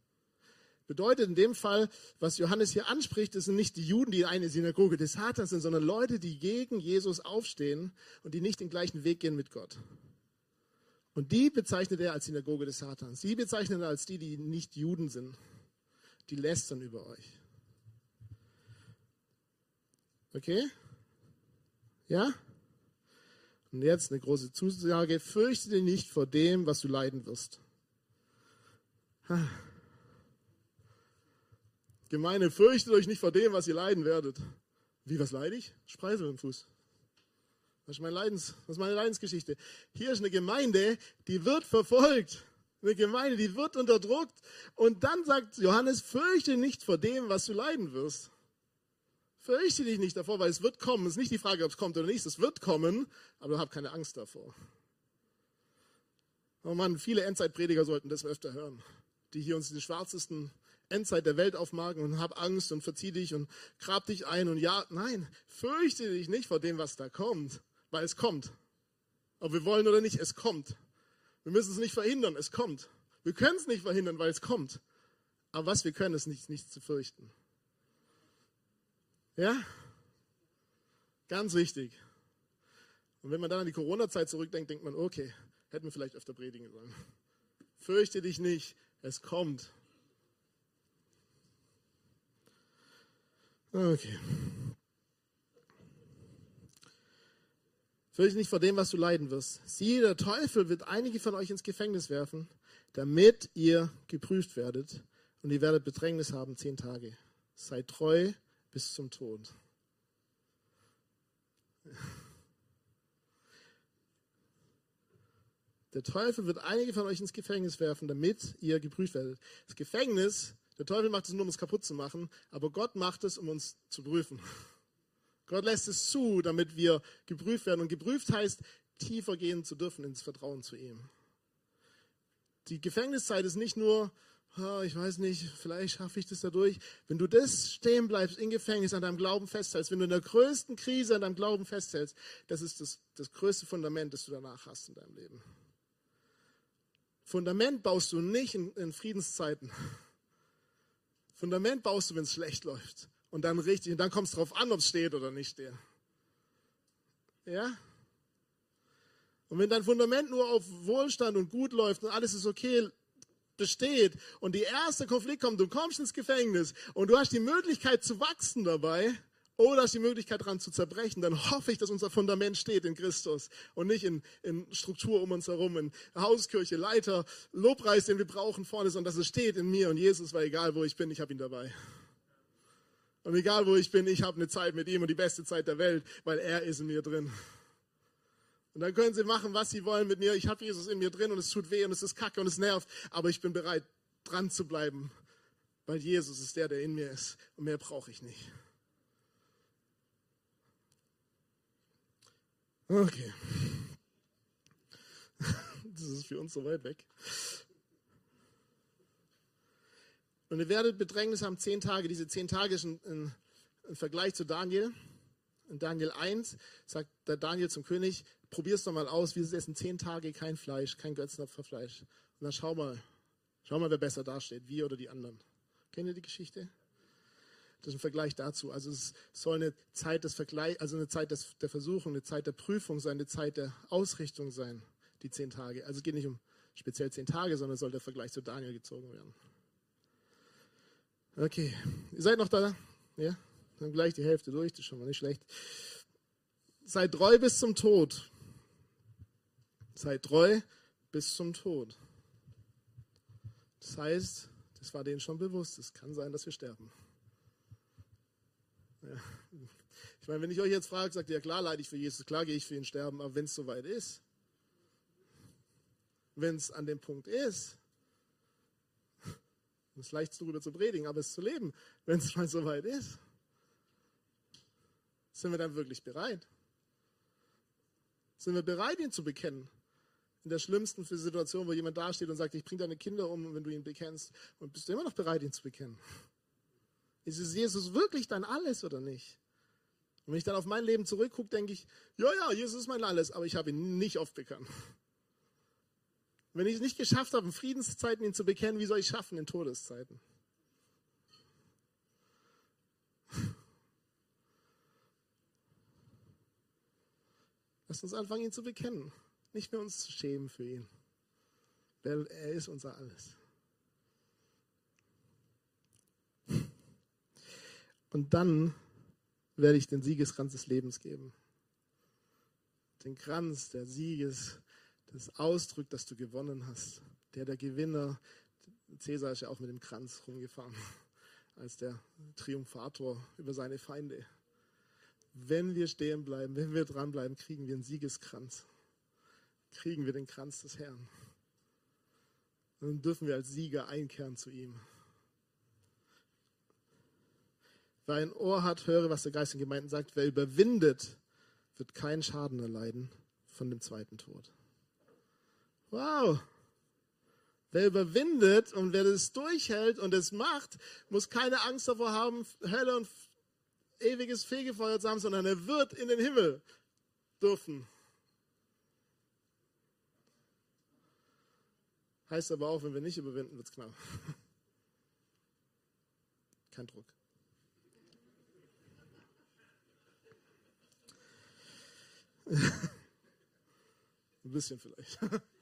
[SPEAKER 2] Bedeutet in dem Fall, was Johannes hier anspricht, das sind nicht die Juden, die eine Synagoge des Satans sind, sondern Leute, die gegen Jesus aufstehen und die nicht den gleichen Weg gehen mit Gott. Und die bezeichnet er als Synagoge des Satans. Sie bezeichnet er als die, die nicht Juden sind die lästern über euch. Okay? Ja? Und jetzt eine große Zusage, fürchte dich nicht vor dem, was du leiden wirst. Gemeinde, fürchtet euch nicht vor dem, was ihr leiden werdet. Wie, was leide ich? Spreisel im Fuß. Das ist, mein Leidens, das ist meine Leidensgeschichte. Hier ist eine Gemeinde, die wird verfolgt. Eine Gemeinde, die wird unterdrückt. Und dann sagt Johannes, fürchte nicht vor dem, was du leiden wirst. Fürchte dich nicht davor, weil es wird kommen. Es ist nicht die Frage, ob es kommt oder nicht. Es wird kommen, aber hab keine Angst davor. Oh Mann, viele Endzeitprediger sollten das öfter hören, die hier uns die schwarzesten Endzeit der Welt aufmachen und hab Angst und verzieh dich und grab dich ein und ja, nein, fürchte dich nicht vor dem, was da kommt, weil es kommt. Ob wir wollen oder nicht, es kommt. Wir müssen es nicht verhindern, es kommt. Wir können es nicht verhindern, weil es kommt. Aber was wir können, ist nicht, nicht zu fürchten. Ja? Ganz wichtig. Und wenn man dann an die Corona-Zeit zurückdenkt, denkt man, okay, hätten wir vielleicht öfter predigen sollen. Fürchte dich nicht, es kommt. Okay. Fürchte nicht vor dem, was du leiden wirst. Siehe, der Teufel wird einige von euch ins Gefängnis werfen, damit ihr geprüft werdet. Und ihr werdet Bedrängnis haben zehn Tage. Seid treu bis zum Tod. Der Teufel wird einige von euch ins Gefängnis werfen, damit ihr geprüft werdet. Das Gefängnis der Teufel macht es nur, um es kaputt zu machen, aber Gott macht es, um uns zu prüfen. Gott lässt es zu, damit wir geprüft werden. Und geprüft heißt, tiefer gehen zu dürfen ins Vertrauen zu ihm. Die Gefängniszeit ist nicht nur, oh, ich weiß nicht, vielleicht schaffe ich das dadurch. Wenn du das stehen bleibst im Gefängnis, an deinem Glauben festhältst, wenn du in der größten Krise an deinem Glauben festhältst, das ist das, das größte Fundament, das du danach hast in deinem Leben. Fundament baust du nicht in, in Friedenszeiten. Fundament baust du, wenn es schlecht läuft. Und dann richtig, und dann kommt es darauf an, ob es steht oder nicht steht. Ja? Und wenn dein Fundament nur auf Wohlstand und gut läuft und alles ist okay, besteht und der erste Konflikt kommt, du kommst ins Gefängnis und du hast die Möglichkeit zu wachsen dabei, oder hast die Möglichkeit daran zu zerbrechen, dann hoffe ich, dass unser Fundament steht in Christus und nicht in, in Struktur um uns herum, in Hauskirche, Leiter, Lobpreis, den wir brauchen vorne, sondern dass es steht in mir und Jesus, weil egal wo ich bin, ich habe ihn dabei. Und egal wo ich bin, ich habe eine Zeit mit ihm und die beste Zeit der Welt, weil er ist in mir drin. Und dann können sie machen, was sie wollen mit mir. Ich habe Jesus in mir drin und es tut weh und es ist kacke und es nervt, aber ich bin bereit, dran zu bleiben, weil Jesus ist der, der in mir ist und mehr brauche ich nicht. Okay. Das ist für uns so weit weg. Und ihr werdet Bedrängnis haben zehn Tage. Diese zehn Tage ist ein, ein, ein Vergleich zu Daniel. In Daniel 1 sagt der Daniel zum König, probier es doch mal aus, wir essen zehn Tage kein Fleisch, kein Götzenopferfleisch. Und dann schau mal, schau mal, wer besser dasteht, wir oder die anderen. Kennt ihr die Geschichte? Das ist ein Vergleich dazu. Also es soll eine Zeit des Vergleich, also eine Zeit des, der Versuchung, eine Zeit der Prüfung sein, eine Zeit der Ausrichtung sein, die zehn Tage. Also es geht nicht um speziell zehn Tage, sondern soll der Vergleich zu Daniel gezogen werden. Okay, ihr seid noch da? Ja? Dann gleich die Hälfte durch, das ist schon mal nicht schlecht. Seid treu bis zum Tod. Seid treu bis zum Tod. Das heißt, das war denen schon bewusst, es kann sein, dass wir sterben. Ja. Ich meine, wenn ich euch jetzt frage, sagt ihr, ja klar leide ich für Jesus, klar gehe ich für ihn sterben, aber wenn es soweit ist, wenn es an dem Punkt ist, es ist leicht darüber zu predigen, aber es zu leben, wenn es mal soweit ist, sind wir dann wirklich bereit? Sind wir bereit, ihn zu bekennen? In der schlimmsten Situation, wo jemand dasteht und sagt, ich bringe deine Kinder um, wenn du ihn bekennst, und bist du immer noch bereit, ihn zu bekennen? Ist Jesus wirklich dein Alles oder nicht? Und wenn ich dann auf mein Leben zurückgucke, denke ich, ja, ja, Jesus ist mein Alles, aber ich habe ihn nicht oft bekannt. Wenn ich es nicht geschafft habe, in Friedenszeiten ihn zu bekennen, wie soll ich es schaffen in Todeszeiten? Lass uns anfangen, ihn zu bekennen. Nicht mehr uns zu schämen für ihn. Weil er ist unser Alles. Und dann werde ich den Siegeskranz des Lebens geben. Den Kranz der Sieges, das ausdrückt, dass du gewonnen hast. Der der Gewinner, Cäsar ist ja auch mit dem Kranz rumgefahren, als der Triumphator über seine Feinde. Wenn wir stehen bleiben, wenn wir dranbleiben, kriegen wir einen Siegeskranz. Kriegen wir den Kranz des Herrn. Und dann dürfen wir als Sieger einkehren zu ihm. Wer ein Ohr hat, höre, was der Geist in Gemeinden sagt. Wer überwindet, wird keinen Schaden erleiden von dem zweiten Tod. Wow! Wer überwindet und wer das durchhält und es macht, muss keine Angst davor haben, Hölle und ewiges Fegefeuer zu haben, sondern er wird in den Himmel dürfen. Heißt aber auch, wenn wir nicht überwinden, wird es knapp. Kein Druck. Ein bisschen vielleicht.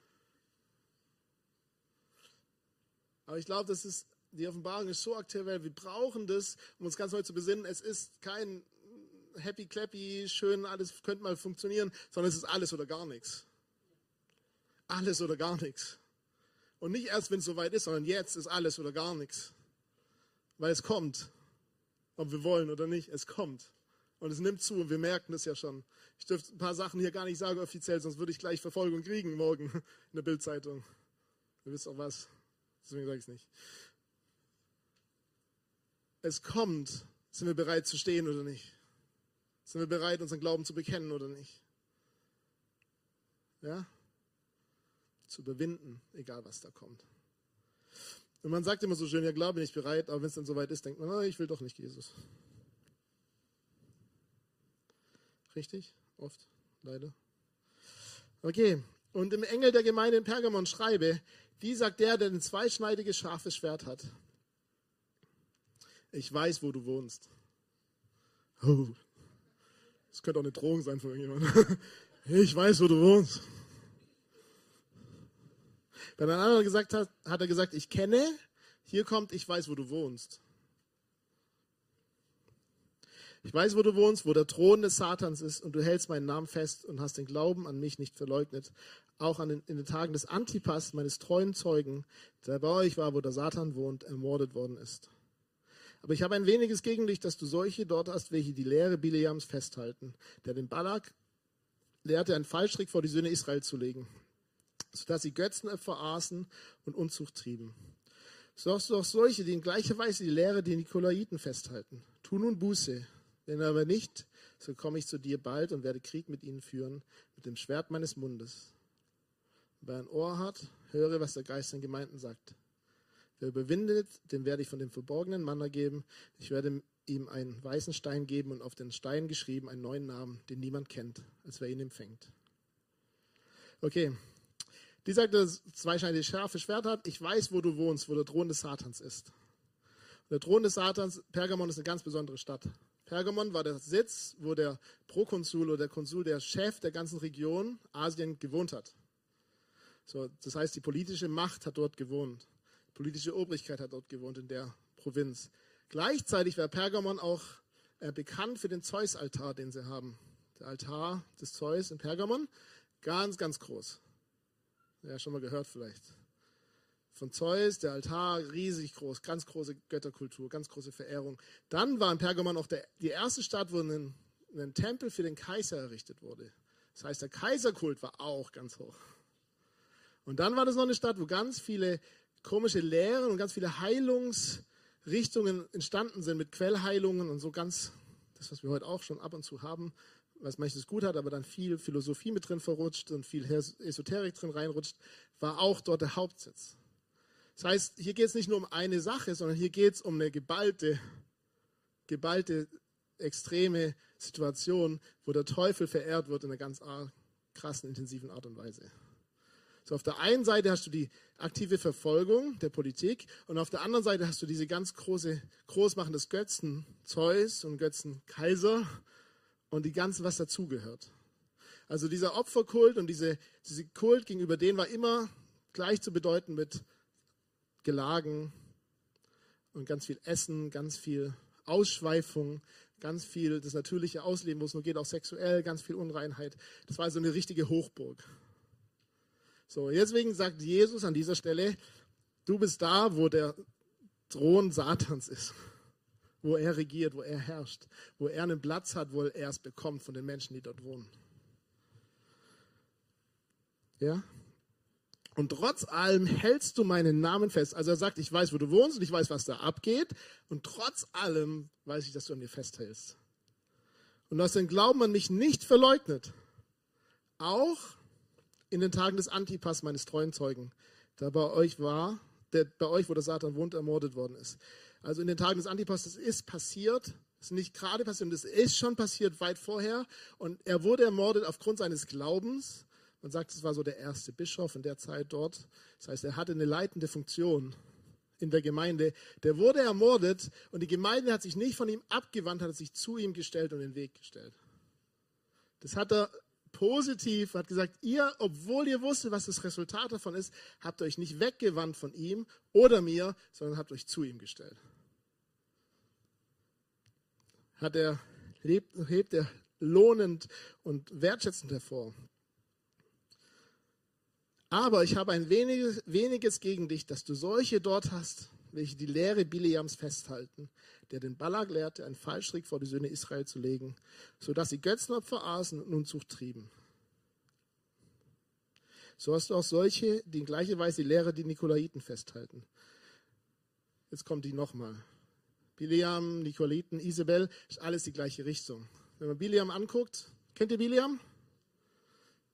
[SPEAKER 2] Aber ich glaube, das ist, die Offenbarung ist so aktuell, wir brauchen das, um uns ganz neu zu besinnen. Es ist kein happy clappy, schön, alles könnte mal funktionieren, sondern es ist alles oder gar nichts. Alles oder gar nichts. Und nicht erst, wenn es soweit ist, sondern jetzt ist alles oder gar nichts. Weil es kommt. Ob wir wollen oder nicht, es kommt. Und es nimmt zu und wir merken das ja schon. Ich dürfte ein paar Sachen hier gar nicht sagen offiziell, sonst würde ich gleich Verfolgung kriegen morgen in der Bildzeitung. Ihr wisst auch was. Deswegen sage ich es nicht. Es kommt. Sind wir bereit zu stehen oder nicht? Sind wir bereit, unseren Glauben zu bekennen oder nicht? Ja? Zu überwinden, egal was da kommt. Und man sagt immer so schön, ja, glaube nicht bereit, aber wenn es dann soweit ist, denkt man, oh, ich will doch nicht Jesus. Richtig? Oft, leider. Okay, und im Engel der Gemeinde in Pergamon schreibe, wie sagt der, der ein zweischneidiges, scharfes Schwert hat? Ich weiß, wo du wohnst. Oh, das könnte auch eine Drohung sein von irgendjemandem. Ich weiß, wo du wohnst. Wenn ein anderer gesagt hat, hat er gesagt, ich kenne, hier kommt, ich weiß, wo du wohnst. Ich weiß, wo du wohnst, wo der Thron des Satans ist, und du hältst meinen Namen fest und hast den Glauben an mich nicht verleugnet. Auch den, in den Tagen des Antipas, meines treuen Zeugen, der bei euch war, wo der Satan wohnt, ermordet worden ist. Aber ich habe ein weniges gegen dich, dass du solche dort hast, welche die Lehre Bileams festhalten, der den Balak lehrte, einen Fallstrick vor die Söhne Israel zu legen, sodass sie Götzenopfer aßen und Unzucht trieben. So hast du auch solche, die in gleicher Weise die Lehre der Nikolaiten festhalten. Tu nun Buße, wenn aber nicht, so komme ich zu dir bald und werde Krieg mit ihnen führen, mit dem Schwert meines Mundes. Wer ein Ohr hat, höre, was der Geist den Gemeinden sagt. Wer überwindet, dem werde ich von dem verborgenen Manna geben. Ich werde ihm einen weißen Stein geben und auf den Stein geschrieben einen neuen Namen, den niemand kennt, als wer ihn empfängt. Okay. Die sagt, dass zweischneidige scharfe Schwert hat. Ich weiß, wo du wohnst, wo der Thron des Satans ist. Der Thron des Satans, Pergamon ist eine ganz besondere Stadt. Pergamon war der Sitz, wo der Prokonsul oder der Konsul, der Chef der ganzen Region Asien gewohnt hat. So, das heißt, die politische Macht hat dort gewohnt. Die politische Obrigkeit hat dort gewohnt in der Provinz. Gleichzeitig war Pergamon auch äh, bekannt für den Zeus-Altar, den sie haben. Der Altar des Zeus in Pergamon, ganz, ganz groß. Ja, schon mal gehört vielleicht von Zeus, der Altar riesig groß, ganz große Götterkultur, ganz große Verehrung. Dann war in Pergamon auch der, die erste Stadt, wo ein, ein Tempel für den Kaiser errichtet wurde. Das heißt, der Kaiserkult war auch ganz hoch. Und dann war das noch eine Stadt, wo ganz viele komische Lehren und ganz viele Heilungsrichtungen entstanden sind mit Quellheilungen und so ganz, das, was wir heute auch schon ab und zu haben, was manches gut hat, aber dann viel Philosophie mit drin verrutscht und viel Esoterik drin reinrutscht, war auch dort der Hauptsitz. Das heißt, hier geht es nicht nur um eine Sache, sondern hier geht es um eine geballte, geballte, extreme Situation, wo der Teufel verehrt wird in einer ganz krassen, intensiven Art und Weise. So, auf der einen Seite hast du die aktive Verfolgung der Politik und auf der anderen Seite hast du diese ganz große Großmachen des Götzen Zeus und Götzen Kaiser und die ganze, was dazugehört. Also dieser Opferkult und diese, diese Kult gegenüber denen war immer gleich zu bedeuten mit Gelagen und ganz viel Essen, ganz viel Ausschweifung, ganz viel das natürliche Ausleben, wo es nur geht, auch sexuell, ganz viel Unreinheit. Das war so eine richtige Hochburg. So, deswegen sagt Jesus an dieser Stelle, Du bist da, wo der Thron Satans ist, wo er regiert, wo er herrscht, wo er einen Platz hat, wo er es bekommt von den Menschen, die dort wohnen. Ja? Und trotz allem hältst du meinen Namen fest. Also er sagt, ich weiß, wo du wohnst und ich weiß, was da abgeht. Und trotz allem weiß ich, dass du an mir festhältst. Und du hast den Glauben an mich nicht verleugnet. Auch in den Tagen des Antipas meines treuen Zeugen, da bei euch war, der bei euch, wo der Satan wohnt, ermordet worden ist. Also in den Tagen des Antipas, das ist passiert, das ist nicht gerade passiert, das ist schon passiert weit vorher. Und er wurde ermordet aufgrund seines Glaubens. Man sagt, es war so der erste Bischof in der Zeit dort. Das heißt, er hatte eine leitende Funktion in der Gemeinde. Der wurde ermordet und die Gemeinde hat sich nicht von ihm abgewandt, hat sich zu ihm gestellt und den Weg gestellt. Das hat er positiv, hat gesagt, ihr, obwohl ihr wusstet, was das Resultat davon ist, habt euch nicht weggewandt von ihm oder mir, sondern habt euch zu ihm gestellt. Hat er, lebt, hebt er lohnend und wertschätzend hervor. Aber ich habe ein weniges, weniges gegen dich, dass du solche dort hast, welche die Lehre Bileams festhalten, der den Balak lehrte, einen Fallstrick vor die Söhne Israel zu legen, sodass sie Götzenopfer aßen und Unzucht trieben. So hast du auch solche, die in gleicher Weise die Lehre die Nikolaiten festhalten. Jetzt kommt die nochmal. Bileam, Nikolaiten, Isabel, ist alles die gleiche Richtung. Wenn man Bileam anguckt, kennt ihr Bileam?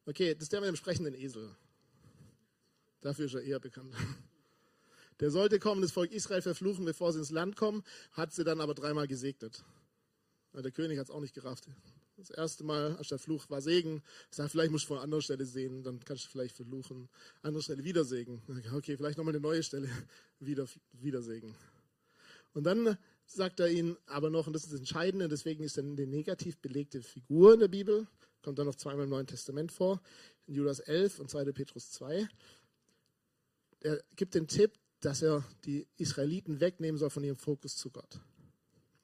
[SPEAKER 2] Okay, das ist der mit dem sprechenden Esel. Dafür ist er eher bekannt. Der sollte kommen, das Volk Israel verfluchen, bevor sie ins Land kommen, hat sie dann aber dreimal gesegnet. Der König hat es auch nicht gerafft. Das erste Mal, als der Fluch war Segen, sagt, vielleicht musst du von einer anderen Stelle sehen, dann kannst du vielleicht verfluchen. Andere Stelle wieder Segen. Okay, vielleicht nochmal eine neue Stelle, wieder, wieder Segen. Und dann sagt er ihnen aber noch, und das ist das Entscheidende, deswegen ist er eine negativ belegte Figur in der Bibel, kommt dann noch zweimal im Neuen Testament vor, in Judas 11 und 2. Petrus 2. Er gibt den Tipp, dass er die Israeliten wegnehmen soll von ihrem Fokus zu Gott.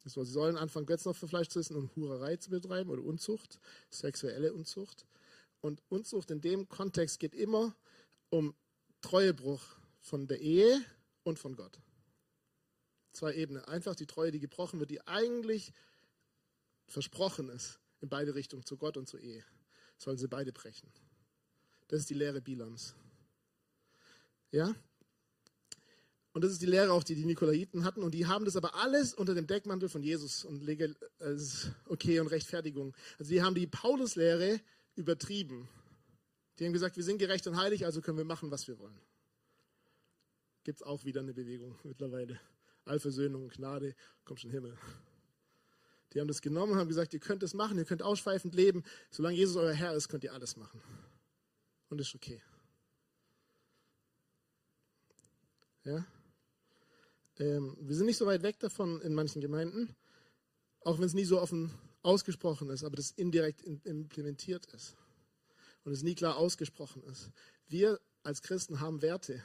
[SPEAKER 2] So, sie sollen anfangen, Götzenopferfleisch zu essen und Hurerei zu betreiben oder Unzucht, sexuelle Unzucht. Und Unzucht in dem Kontext geht immer um Treuebruch von der Ehe und von Gott. Zwei Ebenen. Einfach die Treue, die gebrochen wird, die eigentlich versprochen ist, in beide Richtungen, zu Gott und zur Ehe. Sollen sie beide brechen. Das ist die Lehre Bilams. Ja? Und das ist die Lehre auch, die die Nikolaiten hatten. Und die haben das aber alles unter dem Deckmantel von Jesus und Legal, äh, okay und Rechtfertigung. Also die haben die Paulus-Lehre übertrieben. Die haben gesagt, wir sind gerecht und heilig, also können wir machen, was wir wollen. Gibt es auch wieder eine Bewegung mittlerweile. Allversöhnung, Gnade, kommt schon Himmel. Die haben das genommen und haben gesagt, ihr könnt es machen, ihr könnt ausschweifend leben. Solange Jesus euer Herr ist, könnt ihr alles machen. Und ist okay. Ja? Ähm, wir sind nicht so weit weg davon in manchen Gemeinden, auch wenn es nie so offen ausgesprochen ist, aber das indirekt in, implementiert ist und es nie klar ausgesprochen ist. Wir als Christen haben Werte.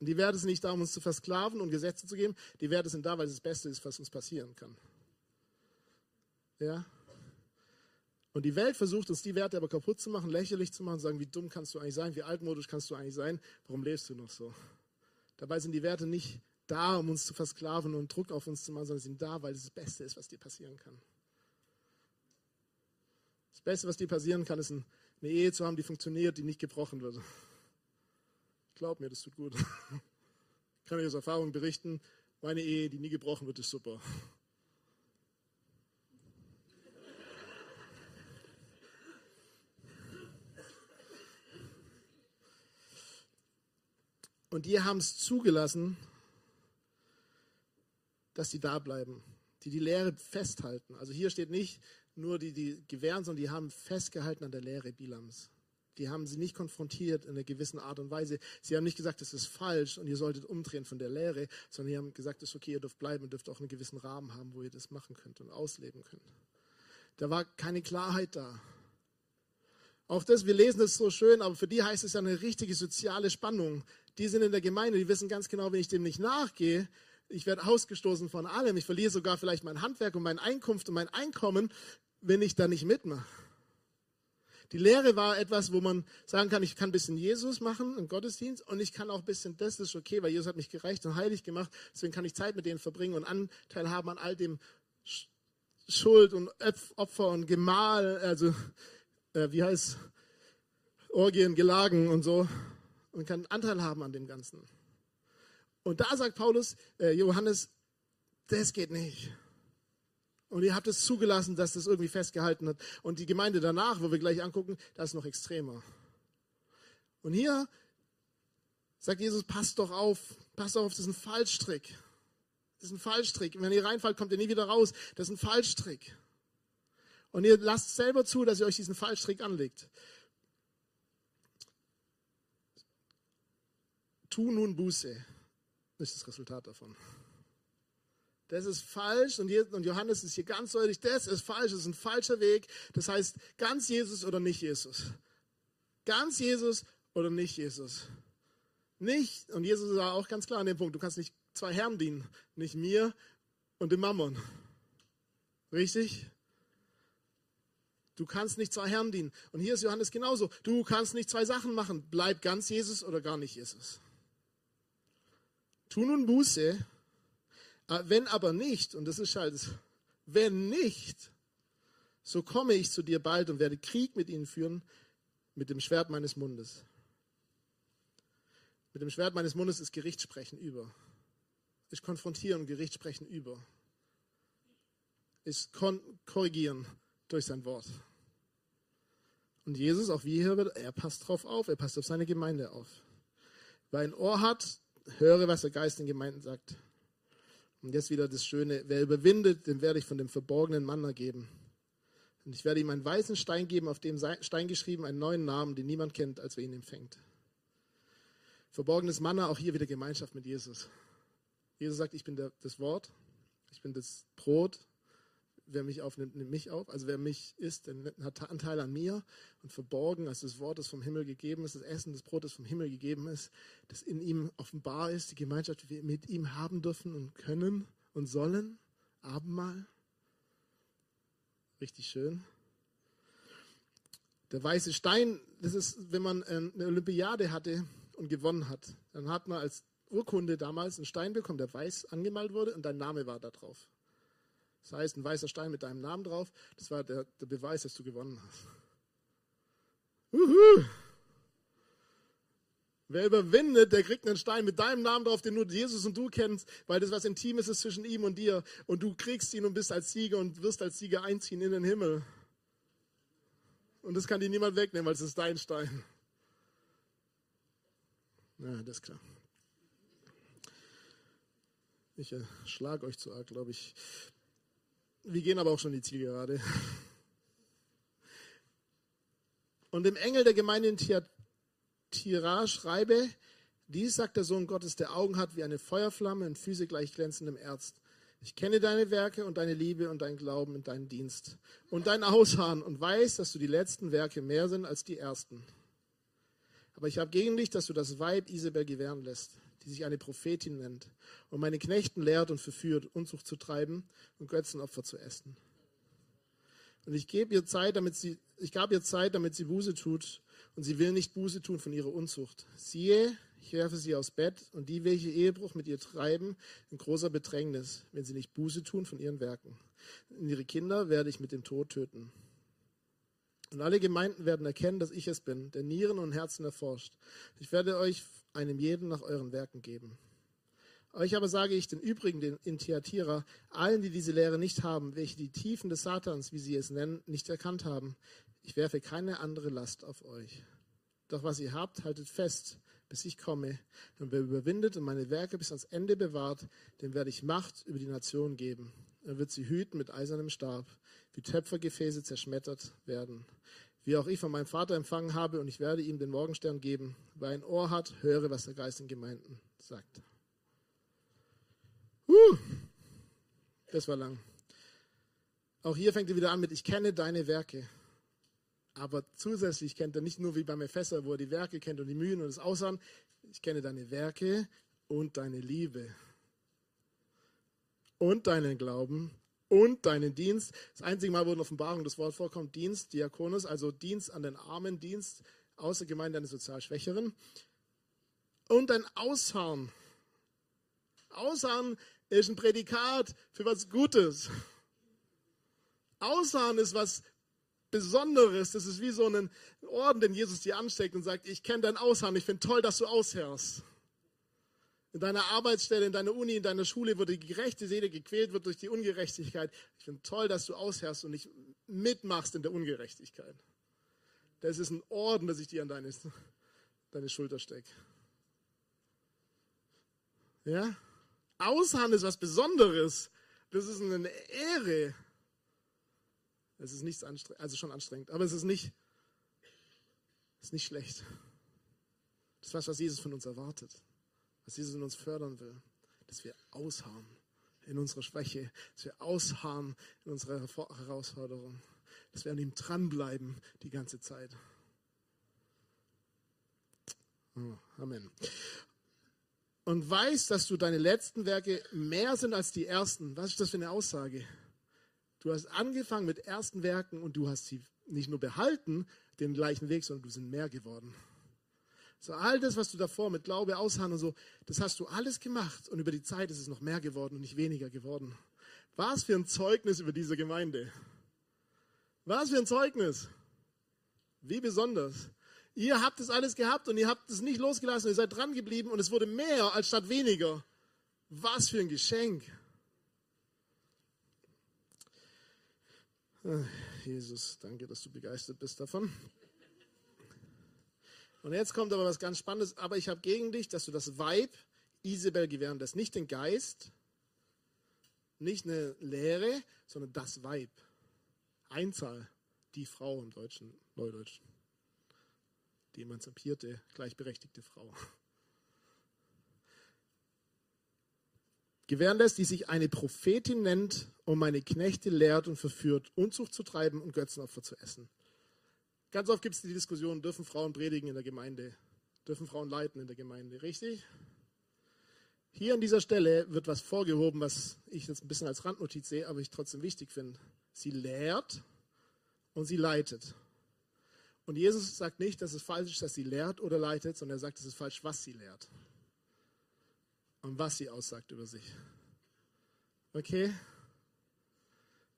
[SPEAKER 2] Und die Werte sind nicht da, um uns zu versklaven und Gesetze zu geben. Die Werte sind da, weil es das Beste ist, was uns passieren kann. Ja? Und die Welt versucht uns die Werte aber kaputt zu machen, lächerlich zu machen, sagen, wie dumm kannst du eigentlich sein, wie altmodisch kannst du eigentlich sein, warum lebst du noch so? Dabei sind die Werte nicht da, um uns zu versklaven und Druck auf uns zu machen, sondern sie sind da, weil es das Beste ist, was dir passieren kann. Das Beste, was dir passieren kann, ist eine Ehe zu haben, die funktioniert, die nicht gebrochen wird. Glaub mir, das tut gut. Ich kann euch aus Erfahrung berichten, meine Ehe, die nie gebrochen wird, ist super. Und die haben es zugelassen, dass sie da bleiben, die die Lehre festhalten. Also hier steht nicht nur die, die gewähren, sondern die haben festgehalten an der Lehre Bilams. Die haben sie nicht konfrontiert in einer gewissen Art und Weise. Sie haben nicht gesagt, das ist falsch und ihr solltet umdrehen von der Lehre, sondern die haben gesagt, es ist okay, ihr dürft bleiben und dürft auch einen gewissen Rahmen haben, wo ihr das machen könnt und ausleben könnt. Da war keine Klarheit da. Auch das, wir lesen das so schön, aber für die heißt es ja eine richtige soziale Spannung. Die sind in der Gemeinde, die wissen ganz genau, wenn ich dem nicht nachgehe, ich werde ausgestoßen von allem. Ich verliere sogar vielleicht mein Handwerk und mein Einkunft und mein Einkommen, wenn ich da nicht mitmache. Die Lehre war etwas, wo man sagen kann, ich kann ein bisschen Jesus machen im Gottesdienst und ich kann auch ein bisschen, das ist okay, weil Jesus hat mich gereicht und heilig gemacht, deswegen kann ich Zeit mit denen verbringen und Anteil haben an all dem Schuld und Opfer und Gemahl, also äh, wie heißt Orgien, Gelagen und so und kann Anteil haben an dem Ganzen. Und da sagt Paulus, äh, Johannes, das geht nicht. Und ihr habt es zugelassen, dass das irgendwie festgehalten hat. Und die Gemeinde danach, wo wir gleich angucken, das ist noch extremer. Und hier sagt Jesus, passt doch auf, passt auf, das ist ein Fallstrick. Das ist ein Fallstrick. Wenn ihr reinfallt, kommt ihr nie wieder raus. Das ist ein Fallstrick. Und ihr lasst selber zu, dass ihr euch diesen Fallstrick anlegt. Tu nun Buße. Ist das Resultat davon. Das ist falsch und Johannes ist hier ganz deutlich, das ist falsch, das ist ein falscher Weg. Das heißt, ganz Jesus oder nicht Jesus. Ganz Jesus oder nicht Jesus. Nicht, und Jesus war auch ganz klar an dem Punkt, du kannst nicht zwei Herren dienen, nicht mir und dem Mammon. Richtig? Du kannst nicht zwei Herren dienen. Und hier ist Johannes genauso. Du kannst nicht zwei Sachen machen. Bleib ganz Jesus oder gar nicht Jesus. Tu nun Buße Ah, wenn aber nicht, und das ist halt, wenn nicht, so komme ich zu dir bald und werde Krieg mit ihnen führen mit dem Schwert meines Mundes. Mit dem Schwert meines Mundes ist Gerichtssprechen über. Ich konfrontiere und Gerichtssprechen über. Ich korrigieren durch sein Wort. Und Jesus, auch wie hier wird, er passt drauf auf, er passt auf seine Gemeinde auf. Wer ein Ohr hat, höre, was der Geist den Gemeinden sagt. Und jetzt wieder das Schöne, wer überwindet, dem werde ich von dem verborgenen Manna geben. Und ich werde ihm einen weißen Stein geben, auf dem Stein geschrieben, einen neuen Namen, den niemand kennt, als wer ihn empfängt. Verborgenes Manna, auch hier wieder Gemeinschaft mit Jesus. Jesus sagt, ich bin der, das Wort, ich bin das Brot, wer mich aufnimmt, nimmt mich auf. Also wer mich isst, der hat Anteil an mir. Und verborgen, als das Wort, das vom Himmel gegeben ist, das Essen, das Brot, das vom Himmel gegeben ist, das in ihm offenbar ist, die Gemeinschaft, die wir mit ihm haben dürfen und können und sollen. Abendmahl. Richtig schön. Der weiße Stein, das ist, wenn man eine Olympiade hatte und gewonnen hat, dann hat man als Urkunde damals einen Stein bekommen, der weiß angemalt wurde und dein Name war da drauf. Das heißt, ein weißer Stein mit deinem Namen drauf, das war der, der Beweis, dass du gewonnen hast. Uhu. Wer überwindet, der kriegt einen Stein mit deinem Namen drauf, den nur Jesus und du kennst, weil das was Intimes ist zwischen ihm und dir. Und du kriegst ihn und bist als Sieger und wirst als Sieger einziehen in den Himmel. Und das kann dir niemand wegnehmen, weil es ist dein Stein. Ja, das ist klar. Ich äh, schlage euch zu arg, glaube ich. Wir gehen aber auch schon die Zielgerade. Und dem Engel der Gemeinde in Tira schreibe, dies sagt der Sohn Gottes, der Augen hat wie eine Feuerflamme und Füße gleich glänzendem Erz. Ich kenne deine Werke und deine Liebe und deinen Glauben und deinen Dienst und dein Ausharren und weiß, dass du die letzten Werke mehr sind als die ersten. Aber ich habe gegen dich, dass du das Weib Isabel gewähren lässt die sich eine Prophetin nennt und meine Knechten lehrt und verführt, Unzucht zu treiben und Götzenopfer zu essen. Und ich gebe ihr Zeit, damit sie, ich gab ihr Zeit, damit sie Buße tut, und sie will nicht Buße tun von ihrer Unzucht. Siehe, ich werfe sie aus Bett, und die, welche Ehebruch mit ihr treiben, in großer Bedrängnis, wenn sie nicht Buße tun von ihren Werken. Und ihre Kinder werde ich mit dem Tod töten. Und alle Gemeinden werden erkennen, dass ich es bin, der Nieren und Herzen erforscht. Ich werde euch einem jeden nach euren Werken geben. Euch aber sage ich den übrigen, den in Thyatira, allen, die diese Lehre nicht haben, welche die Tiefen des Satans, wie sie es nennen, nicht erkannt haben, ich werfe keine andere Last auf euch. Doch was ihr habt, haltet fest, bis ich komme. Und wer überwindet und meine Werke bis ans Ende bewahrt, dem werde ich Macht über die Nation geben. Er wird sie hüten mit eisernem Stab, wie Töpfergefäße zerschmettert werden wie auch ich von meinem Vater empfangen habe, und ich werde ihm den Morgenstern geben. Wer ein Ohr hat, höre, was der Geist in Gemeinden sagt. Uh, das war lang. Auch hier fängt er wieder an mit, ich kenne deine Werke. Aber zusätzlich kennt er nicht nur wie beim Epheser, wo er die Werke kennt und die Mühen und das Aussahen. Ich kenne deine Werke und deine Liebe. Und deinen Glauben und deinen Dienst. Das einzige Mal, wo in Offenbarung das Wort vorkommt, Dienst, Diakonus, also Dienst an den Armen, Dienst außer Gemeinde an den sozial Schwächeren. Und dein Ausharren. Ausharren ist ein Prädikat für was Gutes. Ausharren ist was Besonderes. Das ist wie so ein Orden, den Jesus dir ansteckt und sagt, ich kenne dein Ausharren, ich finde toll, dass du ausherrst. In deiner Arbeitsstelle, in deiner Uni, in deiner Schule wird die gerechte Seele gequält, wird durch die Ungerechtigkeit. Ich finde toll, dass du ausherrst und nicht mitmachst in der Ungerechtigkeit. Das ist ein Orden, das ich dir an deine, deine Schulter stecke. Ja? Ausharren ist was Besonderes. Das ist eine Ehre. Es ist nichts anstrengend, also schon anstrengend, aber es ist nicht, ist nicht schlecht. Das ist was, was Jesus von uns erwartet, was Jesus in uns fördern will, dass wir ausharren in unserer Schwäche, dass wir ausharren in unserer Herausforderung, dass wir an ihm dranbleiben die ganze Zeit. Oh, Amen und weißt, dass du deine letzten Werke mehr sind als die ersten. Was ist das für eine Aussage? Du hast angefangen mit ersten Werken und du hast sie nicht nur behalten, den gleichen Weg, sondern du sind mehr geworden. So all das, was du davor mit Glaube ausharren und so, das hast du alles gemacht und über die Zeit ist es noch mehr geworden und nicht weniger geworden. Was für ein Zeugnis über diese Gemeinde. Was für ein Zeugnis. Wie besonders. Ihr habt es alles gehabt und ihr habt es nicht losgelassen, ihr seid dran geblieben und es wurde mehr als statt weniger. Was für ein Geschenk. Ah, Jesus, danke, dass du begeistert bist davon. Und jetzt kommt aber was ganz Spannendes. Aber ich habe gegen dich, dass du das Weib Isabel gewähren lässt. Nicht den Geist, nicht eine Lehre, sondern das Weib. Einzahl, die Frau im Deutschen, Neudeutschen die emanzipierte, gleichberechtigte Frau. Gewähren lässt, die sich eine Prophetin nennt und meine Knechte lehrt und verführt, Unzucht zu treiben und Götzenopfer zu essen. Ganz oft gibt es die Diskussion, dürfen Frauen predigen in der Gemeinde? Dürfen Frauen leiten in der Gemeinde? Richtig? Hier an dieser Stelle wird was vorgehoben, was ich jetzt ein bisschen als Randnotiz sehe, aber ich trotzdem wichtig finde. Sie lehrt und sie leitet. Und Jesus sagt nicht, dass es falsch ist, dass sie lehrt oder leitet, sondern er sagt, es ist falsch, was sie lehrt. Und was sie aussagt über sich. Okay?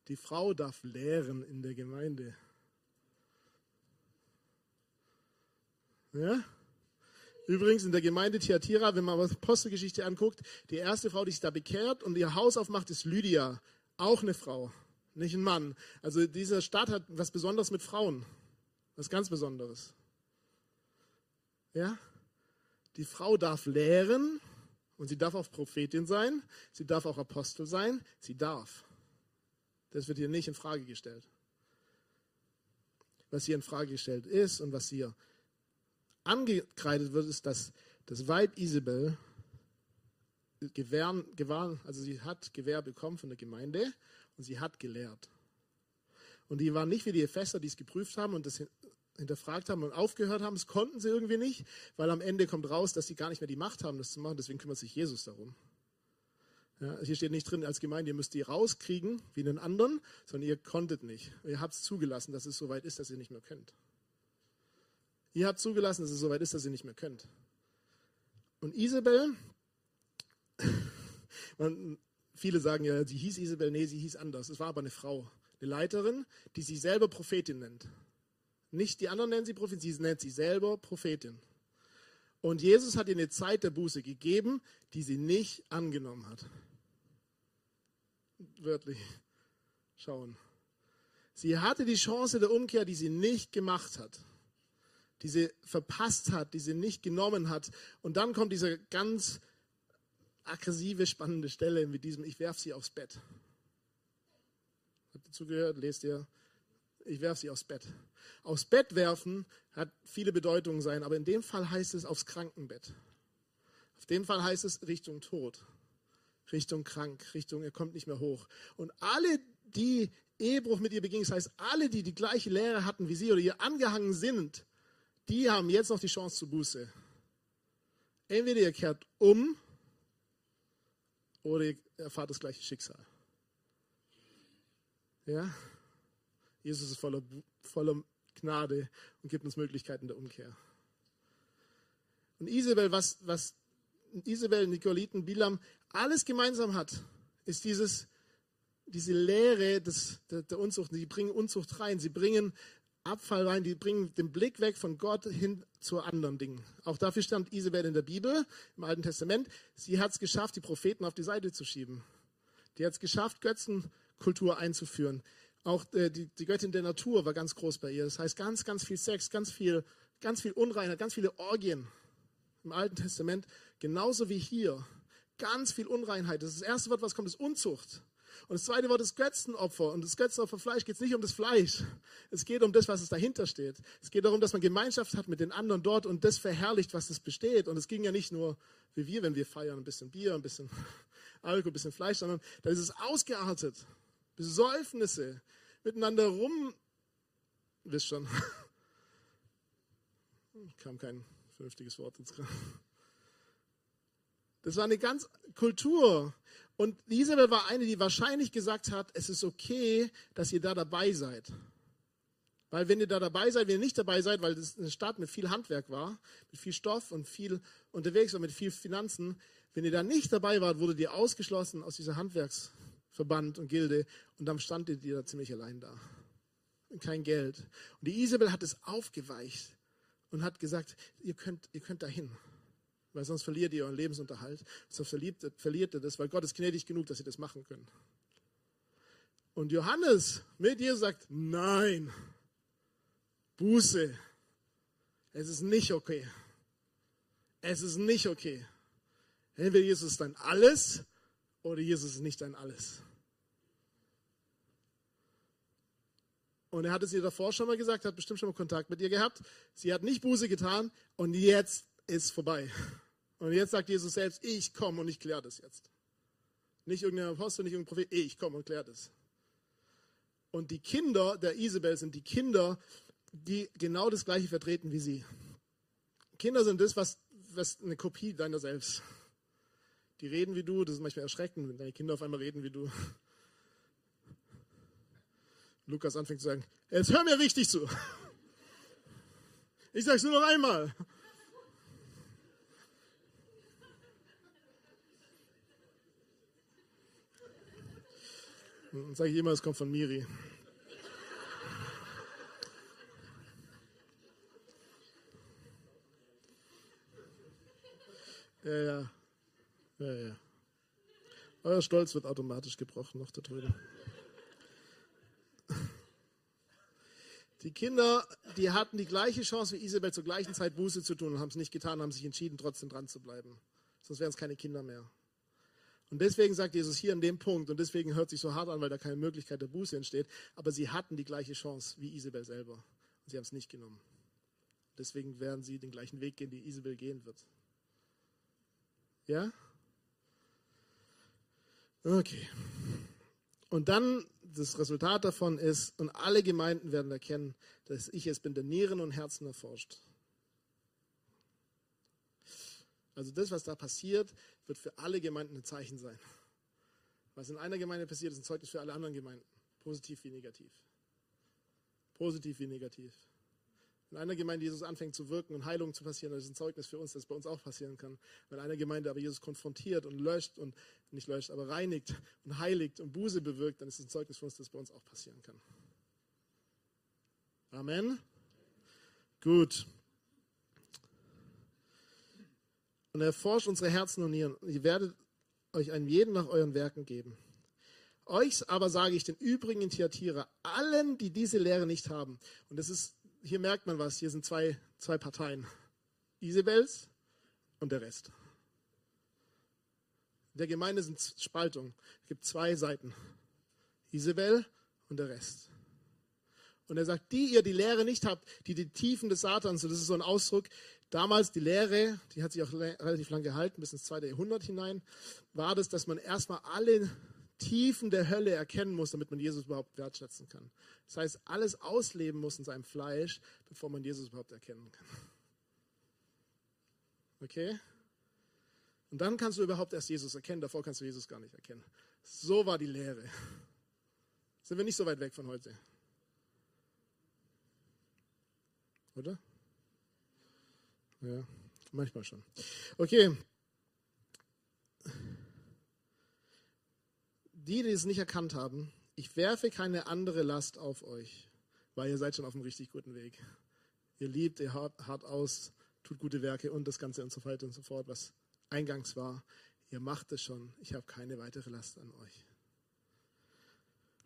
[SPEAKER 2] Die Frau darf lehren in der Gemeinde. Ja? Übrigens in der Gemeinde Thyatira, wenn man Apostelgeschichte anguckt, die erste Frau, die sich da bekehrt und ihr Haus aufmacht, ist Lydia. Auch eine Frau, nicht ein Mann. Also diese Stadt hat was Besonderes mit Frauen. Was ganz Besonderes. Ja? Die Frau darf lehren und sie darf auch Prophetin sein, sie darf auch Apostel sein, sie darf. Das wird hier nicht in Frage gestellt. Was hier in Frage gestellt ist und was hier angekreidet wird, ist, dass das Weib Isabel gewähren, gewahren, also sie hat Gewähr bekommen von der Gemeinde und sie hat gelehrt. Und die waren nicht wie die Epheser, die es geprüft haben und das hinterfragt haben und aufgehört haben. Das konnten sie irgendwie nicht, weil am Ende kommt raus, dass sie gar nicht mehr die Macht haben, das zu machen. Deswegen kümmert sich Jesus darum. Ja, hier steht nicht drin als Gemeinde, ihr müsst die rauskriegen wie einen anderen, sondern ihr konntet nicht. Ihr habt es zugelassen, dass es so weit ist, dass ihr nicht mehr könnt. Ihr habt zugelassen, dass es so weit ist, dass ihr nicht mehr könnt. Und Isabel, man, viele sagen ja, sie hieß Isabel, nee, sie hieß anders. Es war aber eine Frau eine Leiterin, die sich selber Prophetin nennt. Nicht die anderen nennen sie Prophetin, sie nennt sie selber Prophetin. Und Jesus hat ihr eine Zeit der Buße gegeben, die sie nicht angenommen hat. Wörtlich schauen. Sie hatte die Chance der Umkehr, die sie nicht gemacht hat, die sie verpasst hat, die sie nicht genommen hat. Und dann kommt diese ganz aggressive, spannende Stelle mit diesem, ich werfe sie aufs Bett. Habt ihr zugehört? Lest ihr? Ich werfe sie aufs Bett. Aufs Bett werfen hat viele Bedeutungen sein, aber in dem Fall heißt es aufs Krankenbett. Auf den Fall heißt es Richtung Tod, Richtung krank, Richtung er kommt nicht mehr hoch. Und alle, die Ehebruch mit ihr begingen, das heißt alle, die die gleiche Lehre hatten wie sie oder ihr angehangen sind, die haben jetzt noch die Chance zur Buße. Entweder ihr kehrt um oder ihr erfahrt das gleiche Schicksal. Ja? Jesus ist voller, voller Gnade und gibt uns Möglichkeiten der Umkehr. Und Isabel, was, was Isabel, Nikoliten, Bilam alles gemeinsam hat, ist dieses, diese Lehre des, der, der Unzucht. Sie bringen Unzucht rein, sie bringen Abfall rein, die bringen den Blick weg von Gott hin zu anderen Dingen. Auch dafür stand Isabel in der Bibel, im Alten Testament. Sie hat es geschafft, die Propheten auf die Seite zu schieben. Die hat es geschafft, Götzenkultur einzuführen. Auch äh, die, die Göttin der Natur war ganz groß bei ihr. Das heißt, ganz, ganz viel Sex, ganz viel, ganz viel Unreinheit, ganz viele Orgien im Alten Testament. Genauso wie hier. Ganz viel Unreinheit. Das, das erste Wort, was kommt, ist Unzucht. Und das zweite Wort ist Götzenopfer. Und das Götzenopferfleisch geht es nicht um das Fleisch. Es geht um das, was es dahinter steht. Es geht darum, dass man Gemeinschaft hat mit den anderen dort und das verherrlicht, was es besteht. Und es ging ja nicht nur wie wir, wenn wir feiern, ein bisschen Bier, ein bisschen Alkohol, ein bisschen Fleisch, sondern da ist es ausgeartet. Besäufnisse, miteinander rum. Wisst schon. Kam kein vernünftiges Wort jetzt gerade. Das war eine ganz Kultur. Und Isabel war eine, die wahrscheinlich gesagt hat, es ist okay, dass ihr da dabei seid. Weil wenn ihr da dabei seid, wenn ihr nicht dabei seid, weil das eine Stadt mit viel Handwerk war, mit viel Stoff und viel unterwegs war, mit viel Finanzen, wenn ihr da nicht dabei wart, wurdet ihr ausgeschlossen aus dieser Handwerksverband und Gilde und dann standet ihr da ziemlich allein da. Und kein Geld. Und die Isabel hat es aufgeweicht und hat gesagt, ihr könnt, ihr könnt dahin weil sonst verliert ihr euren Lebensunterhalt. Sonst verliert, verliert ihr das, weil Gott ist gnädig genug, dass ihr das machen könnt. Und Johannes mit ihr sagt, nein, Buße, es ist nicht okay. Es ist nicht okay. Entweder Jesus ist dein Alles oder Jesus ist nicht dein Alles. Und er hat es ihr davor schon mal gesagt, hat bestimmt schon mal Kontakt mit ihr gehabt. Sie hat nicht Buße getan und jetzt ist vorbei. Und jetzt sagt Jesus selbst, ich komme und ich kläre das jetzt. Nicht irgendein Apostel, nicht irgendein Prophet, ich komme und kläre das. Und die Kinder der Isabel sind die Kinder, die genau das Gleiche vertreten wie sie. Kinder sind das, was, was eine Kopie deiner selbst. Die reden wie du, das ist manchmal erschreckend, wenn deine Kinder auf einmal reden wie du. Lukas anfängt zu sagen, jetzt hör mir richtig zu. Ich sag's nur noch einmal. Dann sage ich immer, es kommt von Miri. Ja, ja. Ja, ja. Euer Stolz wird automatisch gebrochen noch da drüben. Die Kinder, die hatten die gleiche Chance wie Isabel zur gleichen Zeit Buße zu tun und haben es nicht getan, haben sich entschieden, trotzdem dran zu bleiben. Sonst wären es keine Kinder mehr. Und deswegen sagt Jesus hier an dem Punkt, und deswegen hört sich so hart an, weil da keine Möglichkeit der Buße entsteht, aber sie hatten die gleiche Chance wie Isabel selber. Und sie haben es nicht genommen. Deswegen werden sie den gleichen Weg gehen, die Isabel gehen wird. Ja? Okay. Und dann, das Resultat davon ist, und alle Gemeinden werden erkennen, dass ich es bin, der Nieren und Herzen erforscht. Also das, was da passiert, wird für alle Gemeinden ein Zeichen sein. Was in einer Gemeinde passiert, ist ein Zeugnis für alle anderen Gemeinden. Positiv wie negativ. Positiv wie negativ. In einer Gemeinde Jesus anfängt zu wirken und Heilung zu passieren, das ist ein Zeugnis für uns, dass es bei uns auch passieren kann. Wenn einer Gemeinde aber Jesus konfrontiert und löscht und nicht löscht, aber reinigt und heiligt und Buße bewirkt, dann ist es ein Zeugnis für uns, dass es bei uns auch passieren kann. Amen. Gut. Und erforscht unsere Herzen und Nieren. Ihr werdet euch einen jeden nach euren Werken geben. Euch aber sage ich den übrigen in allen, die diese Lehre nicht haben. Und das ist, hier merkt man was, hier sind zwei, zwei Parteien. Isabels und der Rest. In der Gemeinde sind Spaltungen. Es gibt zwei Seiten. Isabel und der Rest. Und er sagt, die ihr die Lehre nicht habt, die die Tiefen des Satans, so das ist so ein Ausdruck, Damals die Lehre, die hat sich auch relativ lang gehalten, bis ins zweite Jahrhundert hinein, war das, dass man erstmal alle Tiefen der Hölle erkennen muss, damit man Jesus überhaupt wertschätzen kann. Das heißt, alles ausleben muss in seinem Fleisch, bevor man Jesus überhaupt erkennen kann. Okay? Und dann kannst du überhaupt erst Jesus erkennen, davor kannst du Jesus gar nicht erkennen. So war die Lehre. Sind wir nicht so weit weg von heute? Oder? Ja, manchmal schon. Okay. Die, die es nicht erkannt haben, ich werfe keine andere Last auf euch, weil ihr seid schon auf einem richtig guten Weg. Ihr liebt, ihr hart, hart aus, tut gute Werke und das Ganze und so weiter und so fort, was eingangs war. Ihr macht es schon. Ich habe keine weitere Last an euch.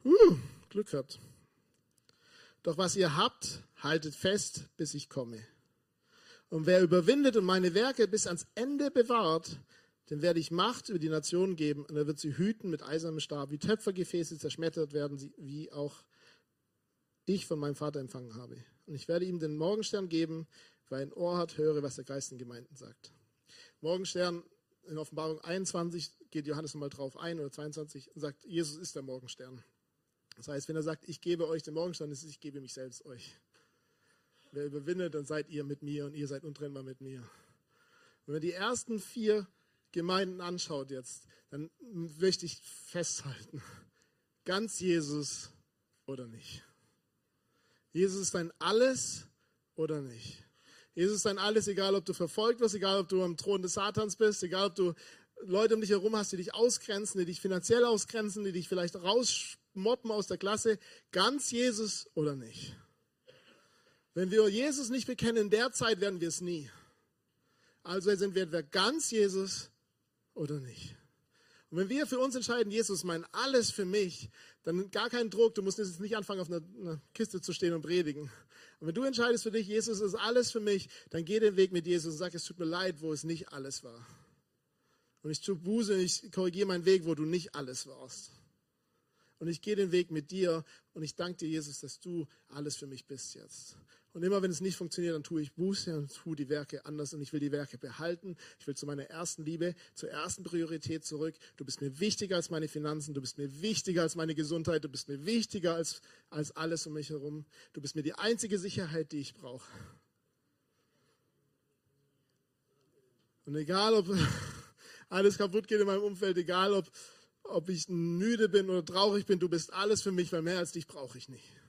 [SPEAKER 2] Uh, Glück gehabt. Doch was ihr habt, haltet fest, bis ich komme. Und wer überwindet und meine Werke bis ans Ende bewahrt, dem werde ich Macht über die Nationen geben und er wird sie hüten mit eisernem Stab, wie Töpfergefäße zerschmettert werden, sie, wie auch ich von meinem Vater empfangen habe. Und ich werde ihm den Morgenstern geben, wer ein Ohr hat, höre, was der Geist den Gemeinden sagt. Morgenstern in Offenbarung 21 geht Johannes nochmal drauf ein oder 22 und sagt, Jesus ist der Morgenstern. Das heißt, wenn er sagt, ich gebe euch den Morgenstern, ist es, ich gebe mich selbst euch. Wer überwindet, dann seid ihr mit mir und ihr seid untrennbar mit mir. Wenn wir die ersten vier Gemeinden anschaut jetzt, dann möchte ich festhalten, ganz Jesus oder nicht. Jesus ist dein Alles oder nicht. Jesus ist dein Alles, egal ob du verfolgt wirst, egal ob du am Thron des Satans bist, egal ob du Leute um dich herum hast, die dich ausgrenzen, die dich finanziell ausgrenzen, die dich vielleicht rausmoppen aus der Klasse. Ganz Jesus oder nicht. Wenn wir Jesus nicht bekennen, in der Zeit werden wir es nie. Also sind wir entweder ganz Jesus oder nicht. Und wenn wir für uns entscheiden, Jesus mein alles für mich, dann gar keinen Druck, du musst jetzt nicht anfangen, auf einer, einer Kiste zu stehen und predigen. Und wenn du entscheidest für dich, Jesus ist alles für mich, dann geh den Weg mit Jesus und sag, es tut mir leid, wo es nicht alles war. Und ich tue Buße, ich korrigiere meinen Weg, wo du nicht alles warst. Und ich gehe den Weg mit dir und ich danke dir, Jesus, dass du alles für mich bist jetzt. Und immer wenn es nicht funktioniert, dann tue ich Buße und tue die Werke anders und ich will die Werke behalten. Ich will zu meiner ersten Liebe, zur ersten Priorität zurück. Du bist mir wichtiger als meine Finanzen, du bist mir wichtiger als meine Gesundheit, du bist mir wichtiger als, als alles um mich herum. Du bist mir die einzige Sicherheit, die ich brauche. Und egal, ob alles kaputt geht in meinem Umfeld, egal, ob, ob ich müde bin oder traurig bin, du bist alles für mich, weil mehr als dich brauche ich nicht.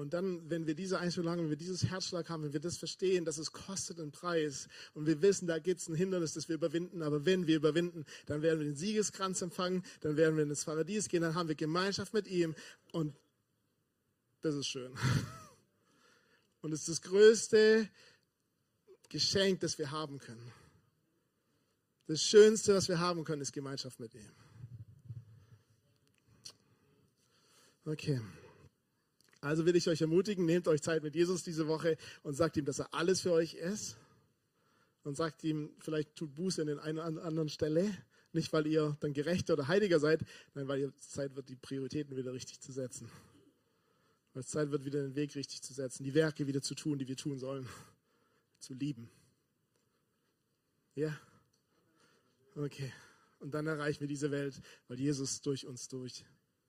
[SPEAKER 2] Und dann, wenn wir diese Einstellung haben, wenn wir dieses Herzschlag haben, wenn wir das verstehen, dass es kostet einen Preis und wir wissen, da gibt es ein Hindernis, das wir überwinden, aber wenn wir überwinden, dann werden wir den Siegeskranz empfangen, dann werden wir ins Paradies gehen, dann haben wir Gemeinschaft mit ihm und das ist schön. Und es ist das größte Geschenk, das wir haben können. Das Schönste, was wir haben können, ist Gemeinschaft mit ihm. Okay. Also will ich euch ermutigen, nehmt euch Zeit mit Jesus diese Woche und sagt ihm, dass er alles für euch ist. Und sagt ihm, vielleicht tut Buße an den einen oder anderen Stelle. Nicht, weil ihr dann gerechter oder heiliger seid, nein, weil ihr Zeit wird, die Prioritäten wieder richtig zu setzen. Weil es Zeit wird, wieder den Weg richtig zu setzen, die Werke wieder zu tun, die wir tun sollen. Zu lieben. Ja? Okay. Und dann erreichen wir diese Welt, weil Jesus durch uns durch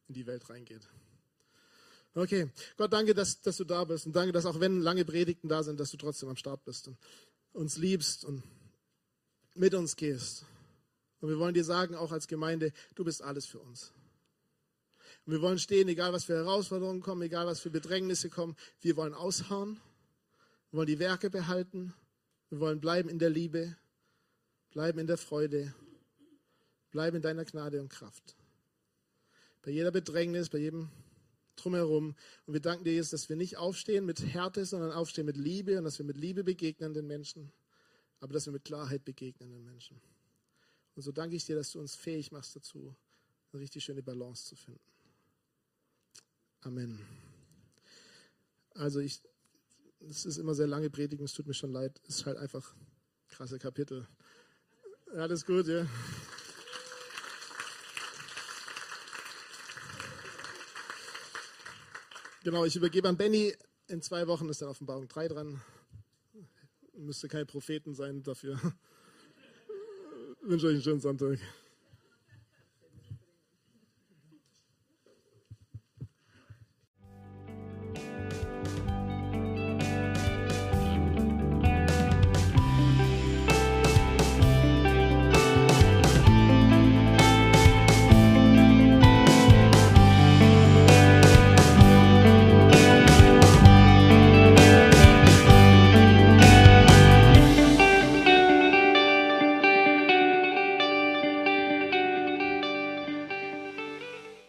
[SPEAKER 2] in die Welt reingeht. Okay, Gott, danke, dass, dass du da bist und danke, dass auch wenn lange Predigten da sind, dass du trotzdem am Start bist und uns liebst und mit uns gehst. Und wir wollen dir sagen, auch als Gemeinde, du bist alles für uns. Und wir wollen stehen, egal was für Herausforderungen kommen, egal was für Bedrängnisse kommen, wir wollen aushauen, wir wollen die Werke behalten, wir wollen bleiben in der Liebe, bleiben in der Freude, bleiben in deiner Gnade und Kraft. Bei jeder Bedrängnis, bei jedem drumherum. Und wir danken dir, Jesus, dass wir nicht aufstehen mit Härte, sondern aufstehen mit Liebe und dass wir mit Liebe begegnen den Menschen, aber dass wir mit Klarheit begegnen den Menschen. Und so danke ich dir, dass du uns fähig machst dazu, eine richtig schöne Balance zu finden. Amen. Also ich, es ist immer sehr lange Predigen, es tut mir schon leid, es ist halt einfach krasse Kapitel. Alles gut, ja. Genau, ich übergebe an Benny. In zwei Wochen ist dann Offenbarung 3 dran. Müsste kein Propheten sein dafür. Ich wünsche euch einen schönen Sonntag.